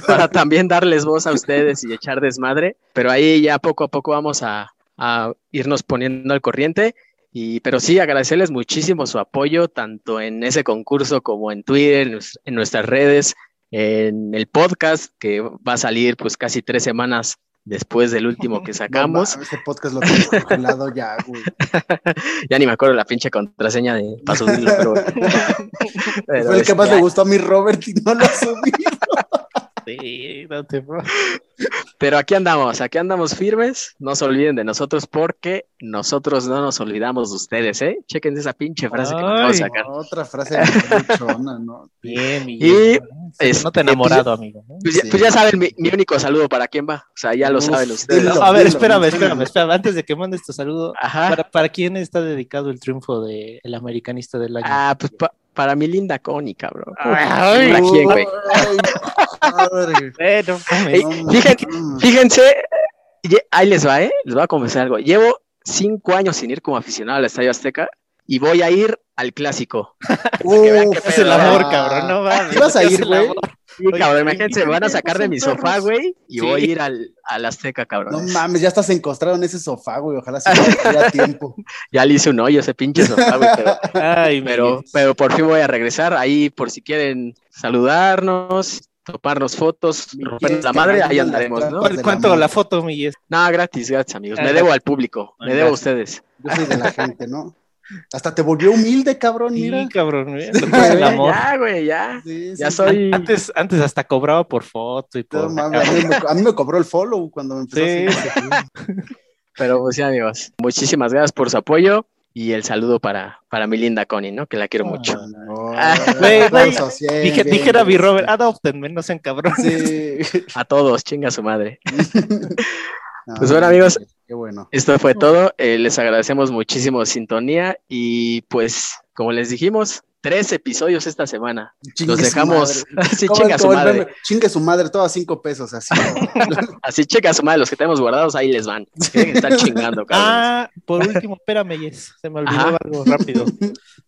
para también darles voz a ustedes y echar desmadre. Pero ahí ya poco a poco vamos a, a irnos poniendo al corriente. Y, pero sí, agradecerles muchísimo su apoyo, tanto en ese concurso como en Twitter, en, nues- en nuestras redes, en el podcast, que va a salir pues casi tres semanas después del último que sacamos. No, este podcast lo tengo congelado ya, güey. ya ni me acuerdo la pinche contraseña de para subirlo, pero, pero Fue el que más este, le gustó a mi Robert y no lo ha subido. Sí, no te Pero aquí andamos, aquí andamos firmes. No se olviden de nosotros porque nosotros no nos olvidamos de ustedes, ¿eh? Chequen esa pinche frase que vamos a Ay, sacar. Otra frase de luchona, ¿no? Bien, Y, Miguel. este, no te he enamorado, amigo. Pues ya, Sí. pues ya saben, mi, mi único saludo para quién va. O sea, ya lo Uf, saben ustedes. dilo. a ver, dilo, espérame, dilo. espérame, espérame. Antes de que mandes tu saludo, Ajá. ¿para, ¿para quién está dedicado el triunfo del americanista del año? Ah, pues pa- para mi linda Connie, cabrón. Ay, ¿Para quién, güey? Ay, No. Fíjense, ye- ahí les va, ¿eh? Les voy a confesar algo. Llevo cinco años sin ir como aficionado al Estadio Azteca y voy a ir al clásico. que vean qué Uf, es el amor, ah. cabrón, no mames. ¿Ibas a ir, güey? Sí, cabrón, ¿y imagínense, me van a sacar de mi sofá, güey, y Sí. voy a ir al, al Azteca, No cabrón. mames, ya estás encostrado en ese sofá, güey. Ojalá se a tiempo. Ya le hice un hoyo ese pinche sofá, güey, pero, Ay, pero, pero por fin voy a regresar ahí por si quieren saludarnos, toparnos fotos, rompernos la madre, ahí andaremos, ¿no? trampas. ¿Cu- del ¿Cuánto la foto, Miguel? No, gratis, gratis, amigos. Ah, Me debo al público, me Ah, debo a gracias. ustedes. Yo soy de la gente, ¿no? Hasta te volvió humilde, cabrón, mira. Cabrón, el amor. Ya, güey, ya. Sí, Ya sí, soy. Antes, antes hasta cobraba por foto y No por... mames, a, mí me, a mí me cobró el follow cuando me empezó Sí. a seguir. Pero pues sí, amigos. Muchísimas gracias por su apoyo y el saludo para, para mi linda Connie, ¿no? Que la quiero mucho. Oh, bien, Dije, bien, dijera mi. Robert, adoptenme, no sean cabrones. Sí. A todos, chinga su madre. No, Pues bueno, amigos. Qué bueno. Esto fue todo. Eh, les agradecemos muchísimo sintonía y pues, como les dijimos, tres episodios esta semana. Chingue Los dejamos. Así ¿Cómo- chinga su madre. Chingue su madre, todo a cinco pesos, así. Así chinga su madre. Los que tenemos guardados ahí les van. Tienen que estar chingando, cabrón. Ah, por último, espérame, Yes, se me olvidó Ajá. algo rápido.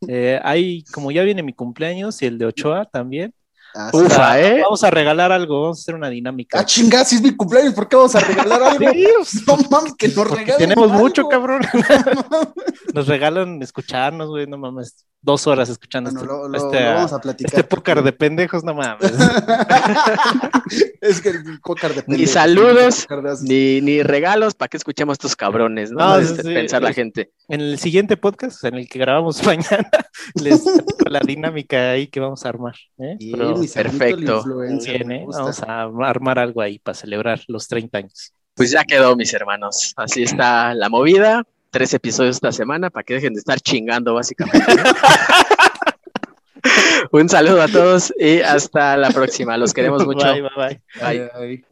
Eh, hay, como ya viene mi cumpleaños y el de Ochoa también, Ufa, ¿eh? vamos a regalar algo, vamos a hacer una dinámica. Ah, chingada, si es mi cumpleaños, ¿por qué vamos a regalar algo? No mames, que nos regalen tenemos algo. mucho, cabrón. Nos regalan escucharnos, güey, no mames, dos horas escuchando Bueno, este, lo, lo- este, lo ah, vamos a platicar. este pócar de pendejos, no mames. es que el pócar de Ni pendejos, saludos, de ases. Ni, ni regalos, ¿para qué escuchamos a estos cabrones? No, No, Este, sí, sí, pensar la gente. En el siguiente podcast, en el que grabamos mañana, les la dinámica ahí que vamos a armar. ¿eh? Pero mi perfecto. influencer, bien, me ¿eh? Vamos a armar algo ahí para celebrar los 30 años. Pues ya quedó, mis hermanos. Así está la movida. Tres episodios esta semana para que dejen de estar chingando, básicamente. Un saludo a todos y hasta la próxima. Los queremos mucho. Bye, bye, bye. Bye.